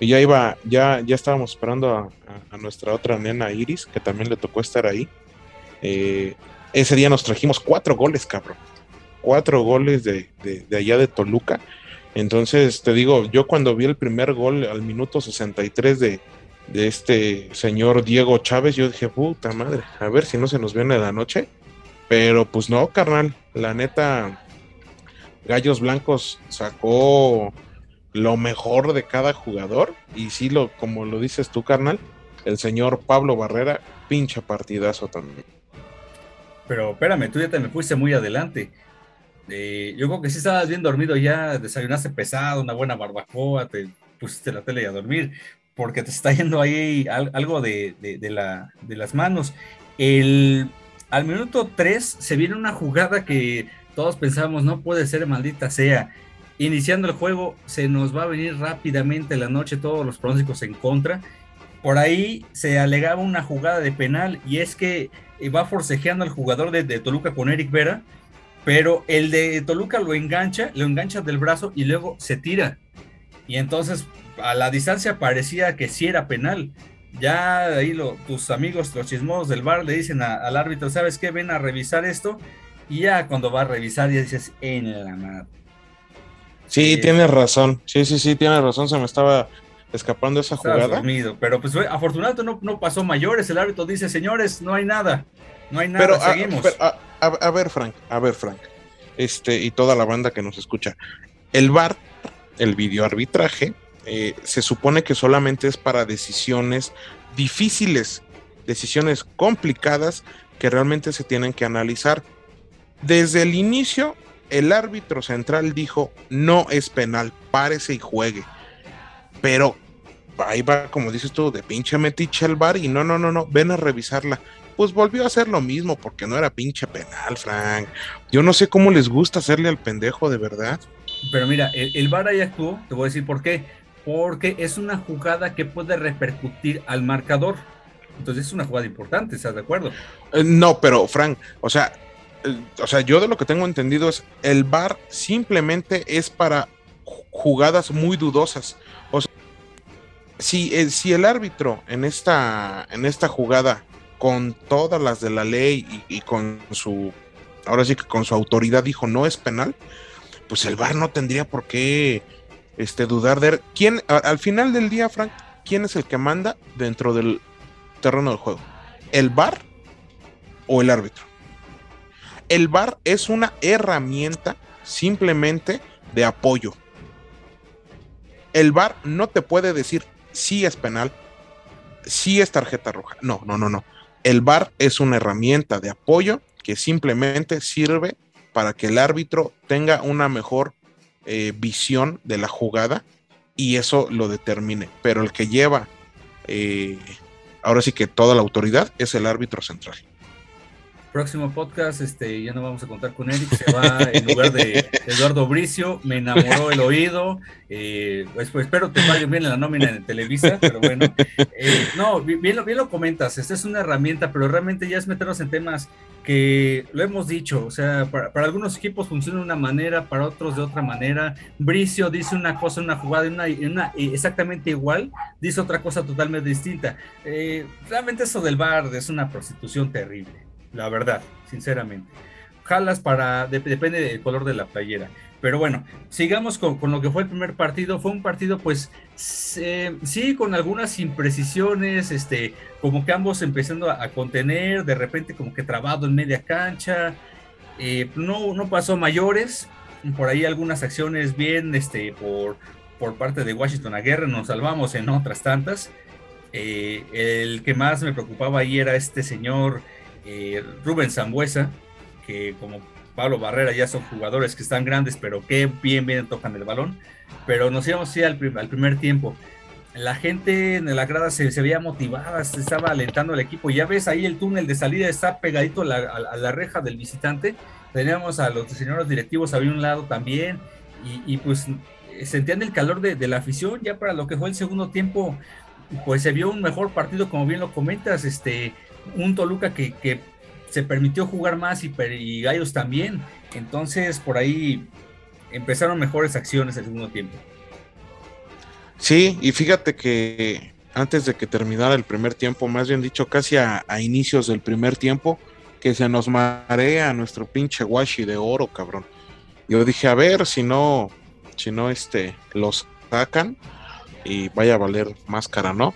y ya iba, ya, ya estábamos esperando a, nuestra otra nena Iris, que también le tocó estar ahí. Eh, ese día nos trajimos cuatro goles, cabrón. Cuatro goles de, de, de, allá de Toluca. Entonces, te digo, yo cuando vi el primer gol al minuto 63 de, de este señor Diego Chávez, yo dije, puta madre, a ver si no se nos viene la noche. Pero pues no, carnal, la neta, Gallos Blancos sacó lo mejor de cada jugador. Y sí, lo, como lo dices tú, carnal, el señor Pablo Barrera, pincha partidazo también. Pero espérame, tú ya te me fuiste muy adelante. Eh, yo creo que sí estabas bien dormido ya, desayunaste pesado, una buena barbacoa, te pusiste la tele a dormir, porque te está yendo ahí algo de, de, la, de las manos. El, al minuto 3 se viene una jugada que todos pensamos no puede ser maldita sea. Iniciando el juego se nos va a venir rápidamente la noche todos los pronósticos en contra. Por ahí se alegaba una jugada de penal y es que va forcejeando al jugador de, de Toluca con Eric Vera, pero el de Toluca lo engancha, lo engancha del brazo y luego se tira. Y entonces a la distancia parecía que sí era penal. Ya ahí tus amigos, los chismosos del bar, le dicen al árbitro, ¿sabes qué? Ven a revisar esto. Y ya cuando va a revisar, ya dices, en la madre. Sí, eh, tienes razón. Sí, sí, sí, tienes razón. Se me estaba escapando esa jugada. Dormido, pero pues afortunadamente no, no pasó mayores. El árbitro dice, señores, no hay nada. No hay nada, pero, seguimos. A, a, a, ver, Frank, a ver, Frank. Este, y toda la banda que nos escucha. El VAR, el videoarbitraje, eh, se supone que solamente es para decisiones difíciles, decisiones complicadas que realmente se tienen que analizar. Desde el inicio, el árbitro central dijo, no es penal, párese y juegue. Pero ahí va, como dices tú, de pinche metiche el bar y no, no, no, no, ven a revisarla. Pues volvió a hacer lo mismo porque no era pinche penal, Frank. Yo no sé cómo les gusta hacerle al pendejo de verdad. Pero mira, el, el VAR ahí actuó, te voy a decir por qué porque es una jugada que puede repercutir al marcador. Entonces es una jugada importante, ¿estás de acuerdo? Eh, no, pero Frank, o sea, o sea, yo de lo que tengo entendido es el VAR simplemente es para jugadas muy dudosas. O sea, si, eh, si el árbitro en esta, en esta jugada, con todas las de la ley y, con su, ahora sí que con su autoridad dijo no es penal, pues el VAR no tendría por qué este, dudar de quién, al final del día, Frank, quién es el que manda dentro del terreno del juego, el VAR o el árbitro. El VAR es una herramienta simplemente de apoyo. El VAR no te puede decir si es penal, si es tarjeta roja. No, no, no, no. El VAR es una herramienta de apoyo que simplemente sirve para que el árbitro tenga una mejor eh, visión de la jugada y eso lo determine. Pero el que lleva eh, ahora sí que toda la autoridad es el árbitro central. Próximo podcast, este, ya no vamos a contar con Eric, se va en lugar de Eduardo Bricio, me enamoró el oído, eh, pues, pues, espero que vaya bien en la nómina en Televisa, pero bueno, eh, no, bien lo, bien lo comentas, esta es una herramienta, pero realmente ya es meternos en temas que lo hemos dicho, o sea, para, para, algunos equipos funciona de una manera, para otros de otra manera. Bricio dice una cosa una jugada, una, una, exactamente igual, dice otra cosa totalmente distinta. Eh, realmente eso del bar es una prostitución terrible, la verdad, sinceramente. Jalas para, de, depende del color de la playera. Pero bueno, sigamos con, con, lo que fue el primer partido. Fue un partido, pues, sí, con algunas imprecisiones, este, como que ambos empezando a, a, contener, de repente como que trabado en media cancha. Eh, no, no pasó mayores, por ahí algunas acciones bien, este, por, por parte de Washington Aguirre, nos salvamos en otras tantas. Eh, el que más me preocupaba ahí era este señor eh, Rubén Zambuesa, que como Pablo Barrera ya son jugadores que están grandes, pero que bien, bien tocan el balón. Pero nos íbamos así al, primer tiempo. La gente en la grada se, se, veía motivada, se estaba alentando al equipo. Ya ves ahí el túnel de salida está pegadito a la, a reja del visitante. Teníamos a los señores directivos había un lado también. Y, y pues sentían el calor de, de, la afición. Ya para lo que fue el segundo tiempo, pues se vio un mejor partido, como bien lo comentas. Este, un Toluca que, que se permitió jugar más y, Gallos también. Entonces, por ahí empezaron mejores acciones el segundo tiempo. Sí, y fíjate que antes de que terminara el primer tiempo, más bien dicho, casi a, a inicios del primer tiempo, que se nos marea nuestro pinche washi de oro, cabrón. Yo dije, a ver si no, si no, este, los sacan y vaya a valer más cara, ¿no?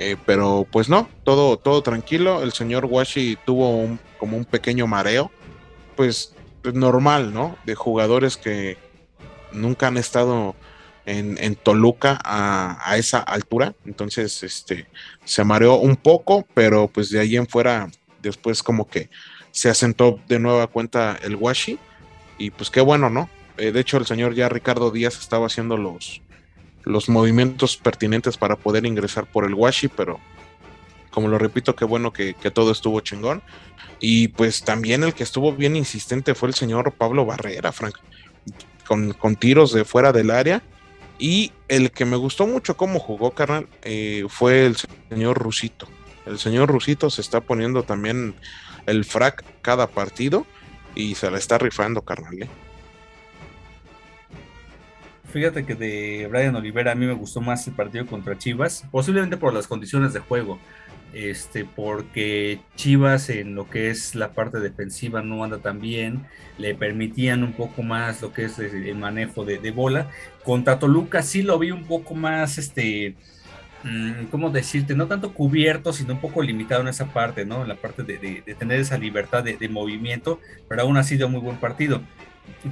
Eh, pero pues no, todo, todo tranquilo. El señor Washi tuvo un, como un pequeño mareo, pues normal, ¿no? De jugadores que nunca han estado en, en Toluca a, a, esa altura. Entonces, este, se mareó un poco, pero pues de ahí en fuera, después como que se asentó de nueva cuenta el Washi. Y pues qué bueno, ¿no? Eh, de hecho, el señor ya Ricardo Díaz estaba haciendo los, los movimientos pertinentes para poder ingresar por el Washi, pero como lo repito, qué bueno que, todo estuvo chingón. Y pues también el que estuvo bien insistente fue el señor Pablo Barrera, Frank, con, con tiros de fuera del área. Y el que me gustó mucho cómo jugó, carnal, eh, fue el señor Rusito. El señor Rusito se está poniendo también el frac cada partido y se la está rifando, carnal. ¿eh? Fíjate que de Brian Olivera a mí me gustó más el partido contra Chivas, posiblemente por las condiciones de juego, este, porque Chivas en lo que es la parte defensiva no anda tan bien, le permitían un poco más lo que es el manejo de, de bola. Contra Toluca sí lo vi un poco más, este, ¿cómo decirte? No tanto cubierto, sino un poco limitado en esa parte, ¿no? En la parte de tener esa libertad de, de, movimiento, pero aún ha sido muy buen partido.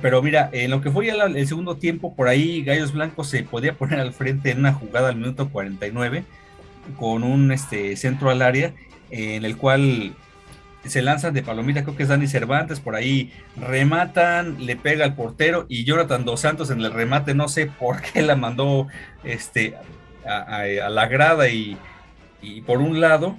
Pero mira, en lo que fue ya el segundo tiempo, por ahí Gallos Blancos se podía poner al frente en una jugada al minuto 49 con un este, centro al área en el cual se lanzan de palomita, creo que es Dani Cervantes, por ahí rematan, le pega al portero y Jonathan Dos Santos en el remate, no sé por qué la mandó este, a, a, a la grada y, y por un lado,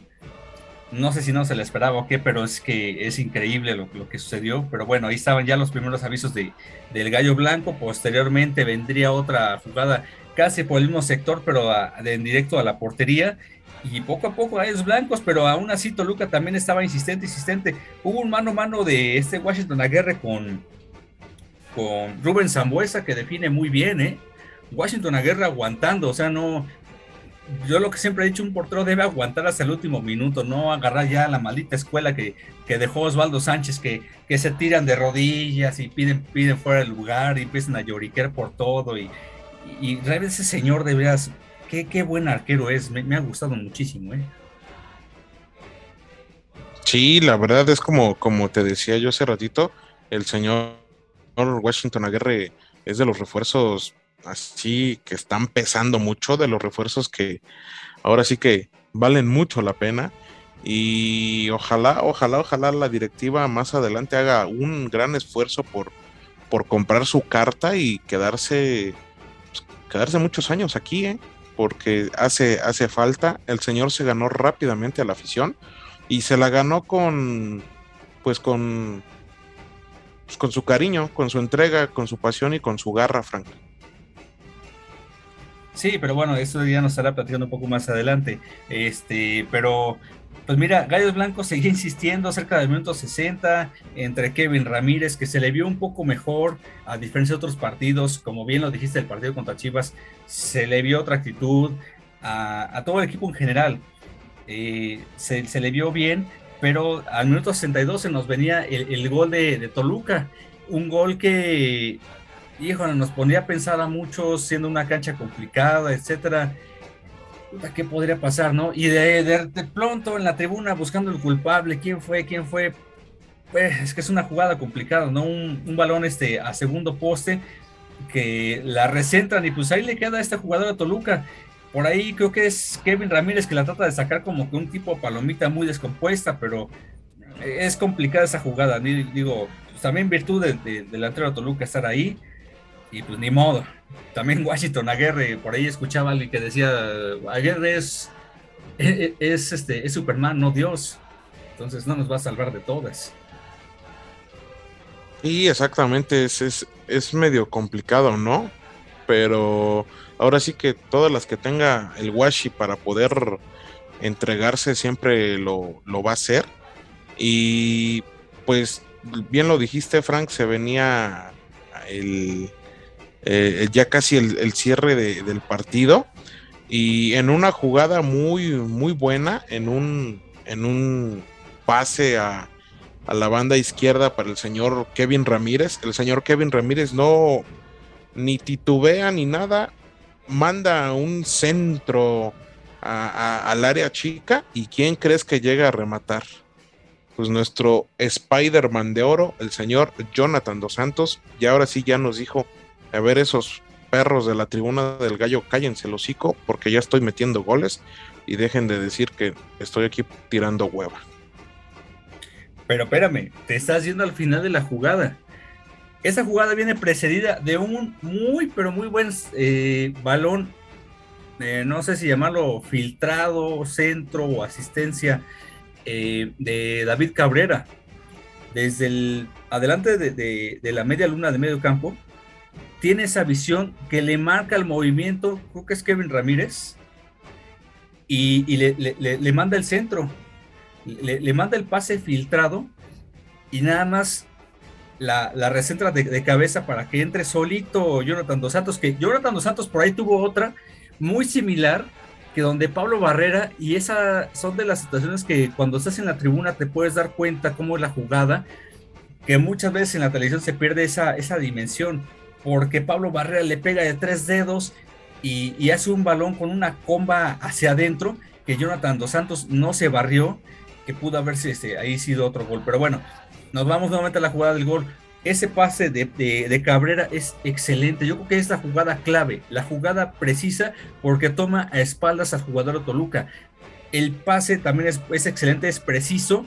no sé si no se le esperaba o qué, pero es que es increíble lo, que sucedió. Pero bueno, ahí estaban ya los primeros avisos de, del Gallo Blanco. Posteriormente vendría otra jugada casi por el mismo sector, pero de, en directo a la portería. Y poco a poco Gallos Blancos, pero aún así Toluca también estaba insistente, insistente. Hubo un mano a mano de este Washington Aguirre con, con Rubén Zambuesa que define muy bien, ¿eh? Washington Aguirre aguantando, o sea, no, yo lo que siempre he dicho, un portero debe aguantar hasta el último minuto, no agarrar ya la maldita escuela que, que dejó Osvaldo Sánchez, que, que, se tiran de rodillas y piden, piden fuera del lugar y empiezan a lloriquear por todo. Y, y, y ese señor, de veras, qué, qué buen arquero es, me, me, ha gustado muchísimo. ¿eh? Sí, la verdad es como, como te decía yo hace ratito, el señor Washington Aguirre es de los refuerzos así que están pesando mucho, de los refuerzos que ahora sí que valen mucho la pena. Y ojalá, ojalá, ojalá la directiva más adelante haga un gran esfuerzo por, por comprar su carta y quedarse, pues, quedarse muchos años aquí, ¿eh? porque hace, hace falta. El señor se ganó rápidamente a la afición y se la ganó con, pues con, pues con su cariño, con su entrega, con su pasión y con su garra, Frank. Sí, pero bueno, eso ya nos estará platicando un poco más adelante. Este, pero pues mira, Gallos Blancos seguía insistiendo cerca del minuto 60 entre Kevin Ramírez, que se le vio un poco mejor, a diferencia de otros partidos, como bien lo dijiste, el partido contra Chivas, se le vio otra actitud a, todo el equipo en general. Eh, se, le vio bien, pero al minuto 62 se nos venía el, gol de Toluca, un gol que híjole, nos ponía a pensar a muchos siendo una cancha complicada, etcétera. ¿Qué podría pasar, no? Y de, de, de, pronto en la tribuna buscando el culpable, quién fue, quién fue. Pues es que es una jugada complicada, ¿no? Un, un balón este, a segundo poste que la recentran y pues ahí le queda a esta jugadora Toluca. Por ahí creo que es Kevin Ramírez que la trata de sacar como que un tipo palomita muy descompuesta, pero es complicada esa jugada. Digo, pues también virtud del de, delantero Toluca estar ahí y pues ni modo. También Washington Aguirre, por ahí escuchaba alguien que decía, Aguirre es, es, este, es Superman, no Dios. Entonces no nos va a salvar de todas. Sí, exactamente, es, es, es medio complicado, ¿no? Pero ahora sí que todas las que tenga el Washi para poder entregarse siempre lo, va a hacer. Y pues bien lo dijiste, Frank, se venía el, eh, ya casi el, cierre del partido. Y en una jugada muy, muy buena, en un, en un pase a, a la banda izquierda para el señor Kevin Ramírez. El señor Kevin Ramírez no ni titubea ni nada, manda un centro al área chica y ¿quién crees que llega a rematar? Pues nuestro Spider-Man de oro, el señor Jonathan Dos Santos, y ahora sí ya nos dijo, a ver esos perros de la tribuna del gallo, cállense el hocico porque ya estoy metiendo goles y dejen de decir que estoy aquí tirando hueva. Pero espérame, te estás yendo al final de la jugada. Esa jugada viene precedida de un muy, pero muy buen eh, balón, eh, no sé si llamarlo filtrado, centro o asistencia eh, de David Cabrera. Desde el adelante de, la media luna de medio campo, tiene esa visión que le marca el movimiento, creo que es Kevin Ramírez, y, le, manda el centro, le, manda el pase filtrado y nada más la, la recentra de, cabeza para que entre solito Jonathan Dos Santos, que Jonathan Dos Santos por ahí tuvo otra muy similar, que donde Pablo Barrera, y esa son de las situaciones que cuando estás en la tribuna te puedes dar cuenta cómo es la jugada, que muchas veces en la televisión se pierde esa, esa dimensión, porque Pablo Barrera le pega de tres dedos y, hace un balón con una comba hacia adentro, que Jonathan Dos Santos no se barrió, que pudo haberse este, ahí sido otro gol. Pero bueno, nos vamos nuevamente a la jugada del gol. Ese pase de, Cabrera es excelente. Yo creo que es la jugada clave, la jugada precisa, porque toma a espaldas al jugador de Toluca. El pase también es, excelente, es preciso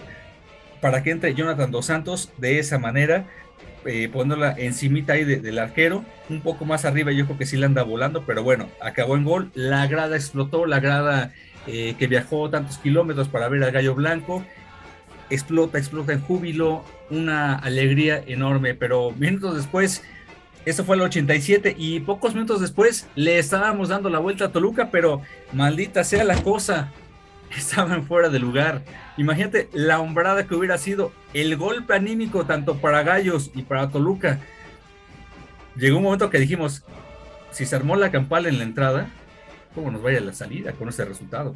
para que entre Jonathan Dos Santos de esa manera, eh, poniéndola encimita ahí del arquero, un poco más arriba yo creo que sí le anda volando, pero bueno, acabó en gol, la grada explotó, la grada eh, que viajó tantos kilómetros para ver al gallo blanco, explota, explota en júbilo, una alegría enorme, pero minutos después, eso fue el 87 y pocos minutos después le estábamos dando la vuelta a Toluca, pero maldita sea la cosa, estaban fuera de lugar. Imagínate la hombrada que hubiera sido el golpe anímico tanto para Gallos y para Toluca. Llegó un momento que dijimos, si se armó la campal en la entrada, ¿cómo nos vaya la salida con ese resultado?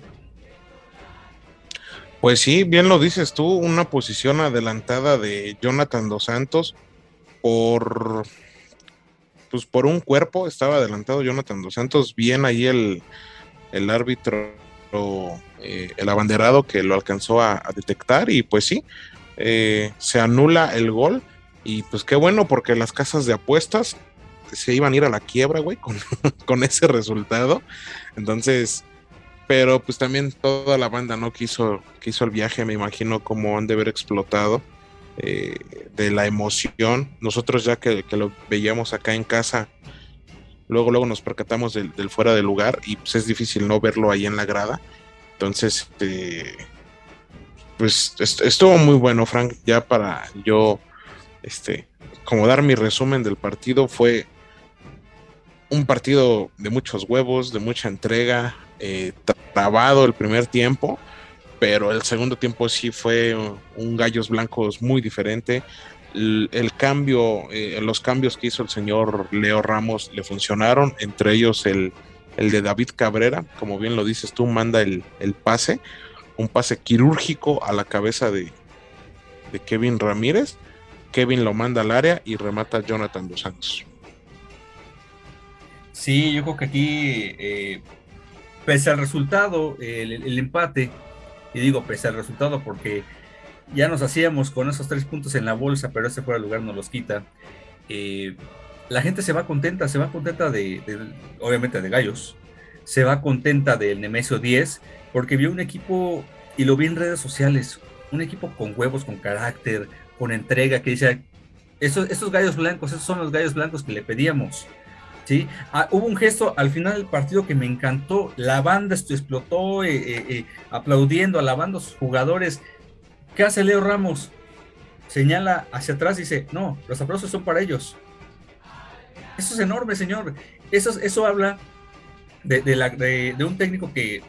Pues sí, bien lo dices tú, una posición adelantada de Jonathan Dos Santos por pues por un cuerpo estaba adelantado Jonathan Dos Santos, bien ahí el, el árbitro, eh, el abanderado que lo alcanzó a, detectar y pues sí, eh, se anula el gol y pues qué bueno porque las casas de apuestas se iban a ir a la quiebra, güey, con, ese resultado. Entonces, pero pues también toda la banda no quiso, quiso el viaje, me imagino cómo han de haber explotado eh, de la emoción. Nosotros ya que, lo veíamos acá en casa, luego, luego nos percatamos del, fuera de lugar y pues es difícil no verlo ahí en la grada. Entonces, este, pues estuvo muy bueno, Frank, ya para yo, este, como dar mi resumen del partido, fue un partido de muchos huevos, de mucha entrega, eh, trabado el primer tiempo, pero el segundo tiempo sí fue un Gallos Blancos muy diferente. El, cambio, eh, los cambios que hizo el señor Leo Ramos le funcionaron, entre ellos el, de David Cabrera, como bien lo dices tú, manda el, pase, un pase quirúrgico a la cabeza de, Kevin Ramírez. Kevin lo manda al área y remata Jonathan Dos Santos. Sí, yo creo que aquí eh, pese al resultado, el, empate, y digo pese al resultado porque ya nos hacíamos con esos tres puntos en la bolsa, pero ese fuera lugar nos los quita. Eh, la gente se va contenta, se va contenta de, obviamente de Gallos, se va contenta del Nemesio 10, porque vio un equipo, y lo vi en redes sociales, un equipo con huevos, con carácter, con entrega, que dice, esos, gallos blancos, esos son los gallos blancos que le pedíamos. ¿sí? Ah, hubo un gesto al final del partido que me encantó, la banda explotó eh, eh, eh, aplaudiendo, alabando a sus jugadores. ¿Qué hace Leo Ramos? Señala hacia atrás y dice, no, los aplausos son para ellos. Eso es enorme, señor. Eso, eso habla de, de, un técnico que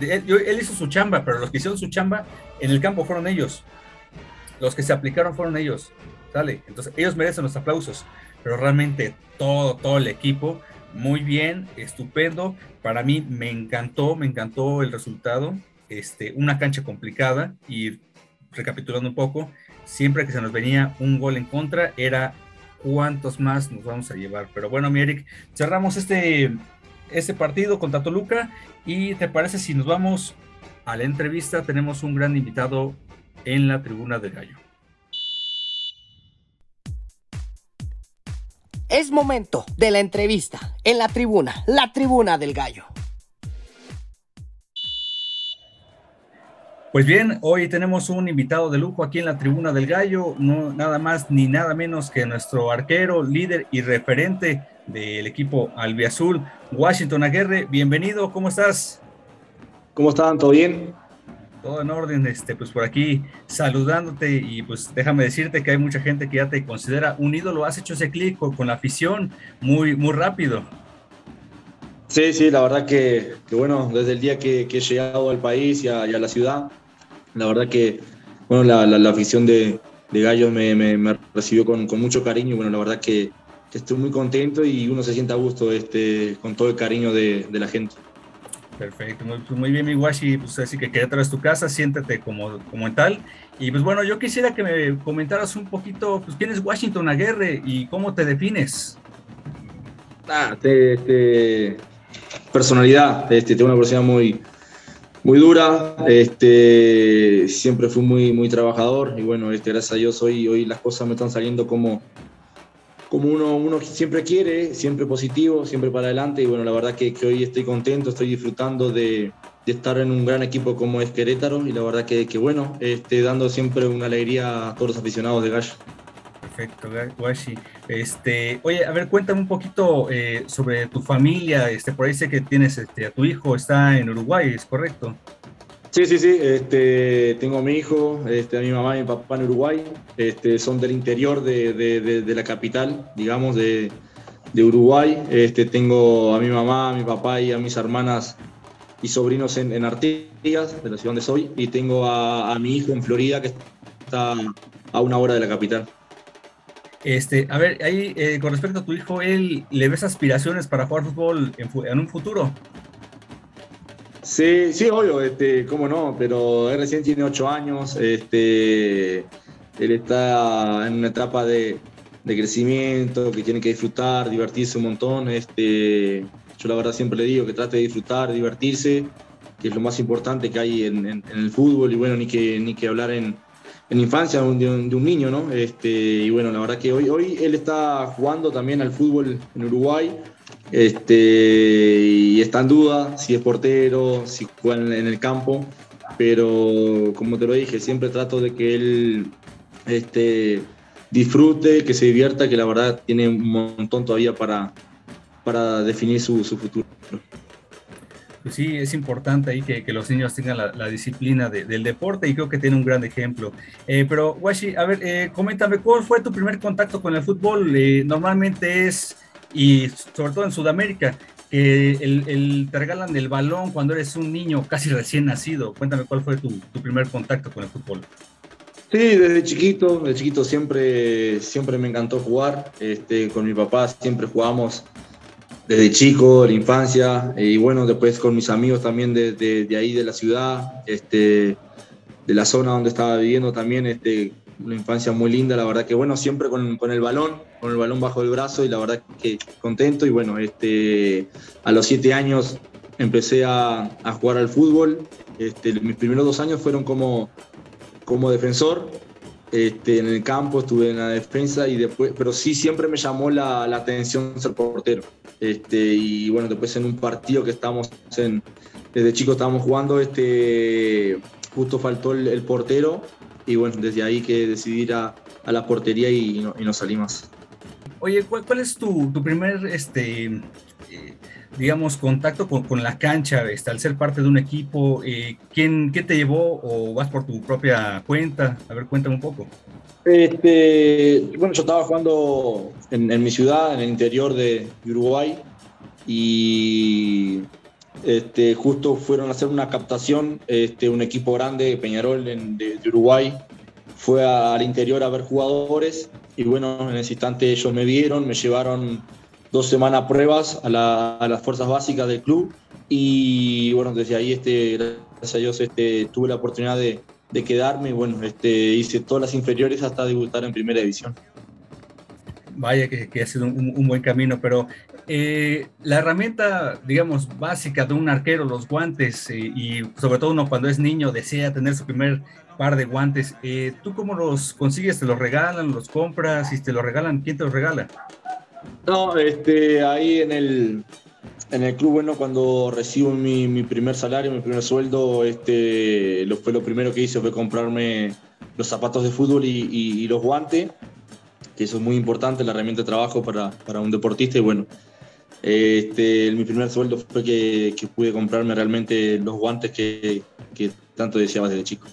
él, hizo su chamba, pero los que hicieron su chamba en el campo fueron ellos. Los que se aplicaron fueron ellos. ¿Sale? Entonces, ellos merecen los aplausos, pero realmente todo, todo el equipo, muy bien, estupendo. Para mí me encantó, me encantó el resultado. Este, una cancha complicada y recapitulando un poco, siempre que se nos venía un gol en contra, era cuántos más nos vamos a llevar. Pero bueno, mi Eric, cerramos este, este partido contra Toluca y te parece si nos vamos a la entrevista, tenemos un gran invitado en la tribuna del gallo. Es momento de la entrevista en la tribuna, la tribuna del gallo. Pues bien, hoy tenemos un invitado de lujo aquí en la Tribuna del Gallo, no nada más ni nada menos que nuestro arquero, líder y referente del equipo albiazul, Washington Aguirre. Bienvenido, ¿cómo estás? ¿Cómo están? ¿Todo bien? Todo en orden, este, pues por aquí saludándote y pues déjame decirte que hay mucha gente que ya te considera un ídolo. Has hecho ese clic con, la afición muy, muy rápido. Sí, sí, la verdad que, bueno, desde el día que, he llegado al país y a la ciudad, la verdad que bueno, la, afición de, de Gallos me, recibió con, mucho cariño y bueno, la verdad que, estoy muy contento y uno se siente a gusto este, con todo el cariño de, la gente. Perfecto, muy, pues muy bien, mi Washi, pues así que quédate a tu casa, siéntate como, como tal. Y pues bueno, yo quisiera que me comentaras un poquito, pues quién es Washington Aguirre y cómo te defines. Ah, este, personalidad, este, tengo una personalidad muy, muy dura, este, siempre fui muy, muy trabajador y bueno, este, gracias a Dios hoy, hoy las cosas me están saliendo como, como uno, uno siempre quiere, siempre positivo, siempre para adelante y bueno, la verdad que, que hoy estoy contento, estoy disfrutando de, de, estar en un gran equipo como es Querétaro y la verdad que, que bueno, este, dando siempre una alegría a todos los aficionados de Gallo. Perfecto, Washi. Este, oye, a ver, cuéntame un poquito eh, sobre tu familia. Este, por ahí sé que tienes este, a tu hijo, está en Uruguay, ¿es correcto? Sí, sí, sí. Este, tengo a mi hijo, este, a mi mamá y mi papá en Uruguay. Este, son del interior de, la capital, digamos, de, Uruguay. Este, tengo a mi mamá, a mi papá y a mis hermanas y sobrinos en, Artigas, de la ciudad donde soy. Y tengo a mi hijo en Florida, que está a una hora de la capital. Este, a ver, ahí eh, con respecto a tu hijo, ¿él le ves aspiraciones para jugar fútbol en, un futuro? Sí, sí, obvio, este, cómo no, pero él recién tiene ocho años, este, él está en una etapa de, crecimiento, que tiene que disfrutar, divertirse un montón, este, yo la verdad siempre le digo que trate de disfrutar, divertirse, que es lo más importante que hay en, el fútbol y bueno, ni que, ni que hablar en, en infancia de un, niño, ¿no? Este, y bueno, la verdad que hoy, hoy él está jugando también al fútbol en Uruguay. Este, y está en duda si es portero, si juega en, el campo, pero como te lo dije, siempre trato de que él este, disfrute, que se divierta, que la verdad tiene un montón todavía para, para definir su, su futuro pues sí, es importante ahí que, los niños tengan la, disciplina del deporte y creo que tiene un gran ejemplo. Eh, pero, Washi, a ver, eh, coméntame, ¿cuál fue tu primer contacto con el fútbol? Eh, normalmente es, y sobre todo en Sudamérica, que el, te regalan el balón cuando eres un niño casi recién nacido. Cuéntame cuál fue tu, primer contacto con el fútbol. Sí, desde chiquito, desde chiquito siempre, siempre me encantó jugar. Este, con mi papá siempre jugamos desde chico, la infancia, y bueno, después con mis amigos también de, ahí de la ciudad, este, de la zona donde estaba viviendo también, este, una infancia muy linda, la verdad que bueno, siempre con, el balón, con el balón bajo el brazo y la verdad que contento y bueno, este, a los siete años empecé a, a jugar al fútbol, este, mis primeros dos años fueron como, como defensor este, en el campo, estuve en la defensa y después, pero sí siempre me llamó la, la atención ser portero. Este, y bueno, después en un partido que estamos en, desde chicos estábamos jugando, este, justo faltó el, portero y bueno, desde ahí que decidí ir a, a la portería y, no, y no salí más. Oye, ¿cuál, cuál es tu, tu, primer, este, digamos, contacto con, con, la cancha, este, al ser parte de un equipo? Eh, ¿quién, ¿Qué te llevó o vas por tu propia cuenta? A ver, cuéntame un poco. Este, bueno, yo estaba jugando en, en mi ciudad, en el interior de Uruguay, y este, justo fueron a hacer una captación, este, un equipo grande, Peñarol de, de, Uruguay, fue al interior a ver jugadores y bueno, en ese instante ellos me vieron, me llevaron dos semanas pruebas a, la, a, las fuerzas básicas del club y bueno, desde ahí, este, gracias a Dios, este, tuve la oportunidad de, de quedarme y bueno, este, hice todas las inferiores hasta debutar en primera división. Vaya que, que ha sido un, un, buen camino, pero eh, la herramienta, digamos, básica de un arquero, los guantes, eh, y sobre todo uno cuando es niño desea tener su primer par de guantes, eh, ¿tú cómo los consigues? ¿Te los regalan, los compras? Si te los regalan, ¿quién te los regala? No, este, ahí en el, en el club, bueno, cuando recibo mi, primer salario, mi primer sueldo, este, lo, fue lo primero que hice fue comprarme los zapatos de fútbol y los guantes que eso es muy importante, la herramienta de trabajo para, para un deportista. Y bueno, este, mi primer sueldo fue que, que, pude comprarme realmente los guantes que, que tanto deseaba desde chico.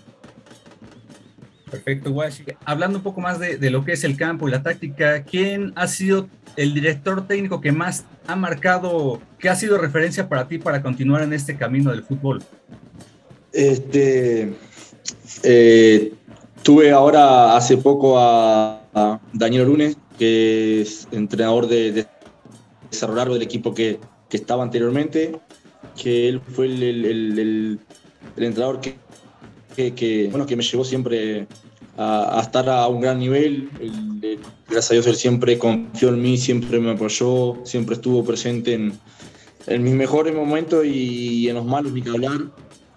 Perfecto, Washi. Hablando un poco más de, de, lo que es el campo y la táctica, ¿quién ha sido el director técnico que más ha marcado, que ha sido referencia para ti para continuar en este camino del fútbol? Este, eh, tuve ahora hace poco a, Daniel Orunes, que es entrenador de, de desarrollar del equipo que, que, estaba anteriormente, que él fue el, el entrenador que, que, bueno, que me llevó siempre a, a, estar a un gran nivel. gracias a Dios él siempre confió en mí, siempre me apoyó, siempre estuvo presente en, en mis mejores momentos y en los malos ni que hablar.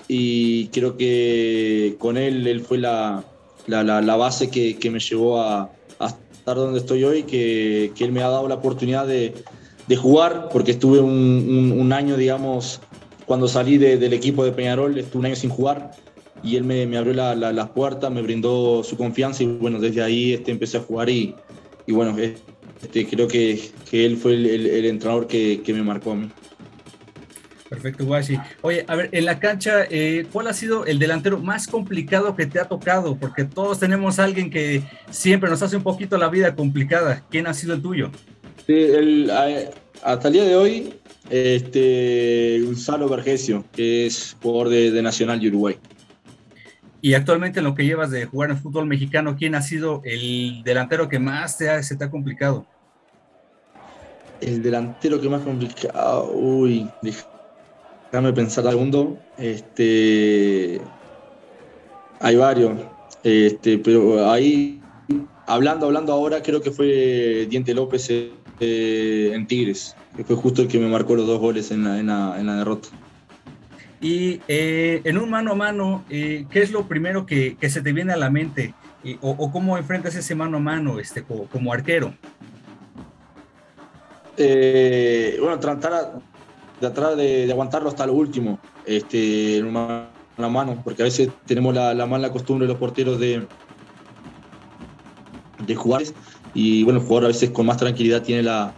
Y creo que con él, él fue la, la, la, la base que, que, me llevó a, a, estar donde estoy hoy, que, que él me ha dado la oportunidad de, de jugar, porque estuve un, un, un, año, digamos, cuando salí de, del equipo de Peñarol, estuve un año sin jugar y él me, me abrió la, la, las puertas, me brindó su confianza y bueno, desde ahí este, empecé a jugar y, y bueno, este, creo que, que él fue el, el, el entrenador que, que me marcó a mí. Perfecto, Washi. Oye, a ver, en la cancha, eh, ¿cuál ha sido el delantero más complicado que te ha tocado? Porque todos tenemos a alguien que siempre nos hace un poquito la vida complicada. ¿Quién ha sido el tuyo? Sí, el, hasta el día de hoy, este, Gonzalo Vergesio, que es jugador de, de, Nacional de Uruguay. Y actualmente en lo que llevas de jugar en fútbol mexicano, ¿quién ha sido el delantero que más te ha, se te ha complicado? El delantero que más complicado, uy, Déjame pensar un segundo. Este, hay varios. Este, pero ahí, hablando, hablando ahora, creo que fue Diente López eh, en Tigres, que fue justo el que me marcó los dos goles en la, en la, en la derrota. Y eh, en un mano a mano, eh, ¿qué es lo primero que, que, se te viene a la mente? O, o, cómo enfrentas ese mano a mano este, como, como arquero? Eh, bueno, tratar, a, tratar de, de, aguantarlo hasta lo último, este, en una, una mano, porque a veces tenemos la, la, mala costumbre de los porteros de, de jugar y bueno, el jugador a veces con más tranquilidad tiene la,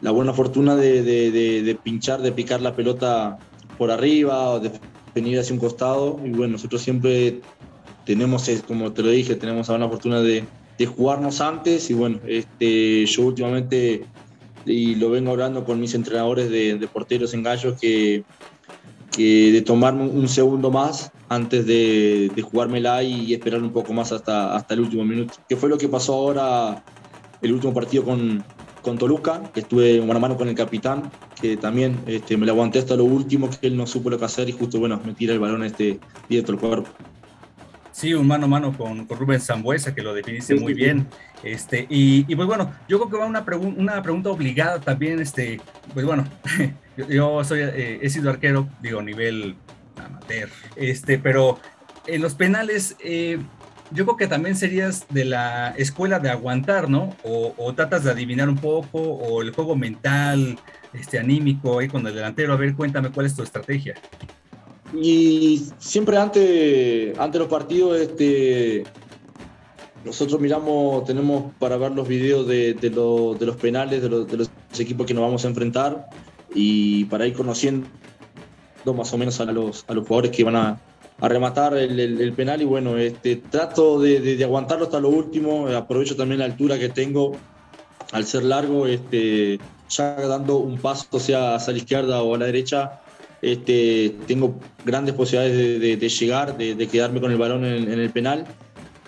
la buena fortuna de, de, de, pinchar, de picar la pelota por arriba o de venir hacia un costado. Y bueno, nosotros siempre tenemos, como te lo dije, tenemos la fortuna de, jugarnos antes. Y bueno, este, yo últimamente y lo vengo hablando con mis entrenadores de, de porteros en gallos que, que, de tomarme un segundo más antes de, de jugármela y, y, esperar un poco más hasta, hasta el último minuto. Que fue lo que pasó ahora el último partido con, con Toluca, que estuve mano a mano con el capitán, que también este, me lo aguanté hasta lo último, que él no supo lo que hacer y justo, bueno, me tira el balón este directo al cuerpo. Sí, un mano a mano con, con Rubén Zambuesa, que lo definiste muy bien. Este, y, y, pues bueno, yo creo que va una, pregun una pregunta obligada también. Este, pues bueno, yo, yo soy, eh, he sido arquero, digo, a nivel amateur, este, pero en los penales, eh, yo creo que también serías de la escuela de aguantar, ¿no? O, tratas de adivinar un poco, o el juego mental, este anímico, ahí con el delantero. A ver, cuéntame cuál es tu estrategia. Y siempre antes, ante los partidos, este, nosotros miramos, tenemos para ver los videos de, de, de los penales, de, de, los equipos que nos vamos a enfrentar y para ir conociendo más o menos a los, a los jugadores que van a, a rematar el, penal y bueno, este, trato de, de, aguantarlo hasta lo último, aprovecho también la altura que tengo al ser largo, este, ya dando un paso sea hacia la izquierda o a la derecha, este, tengo grandes posibilidades de, de llegar, de, quedarme con el balón en, en, el penal.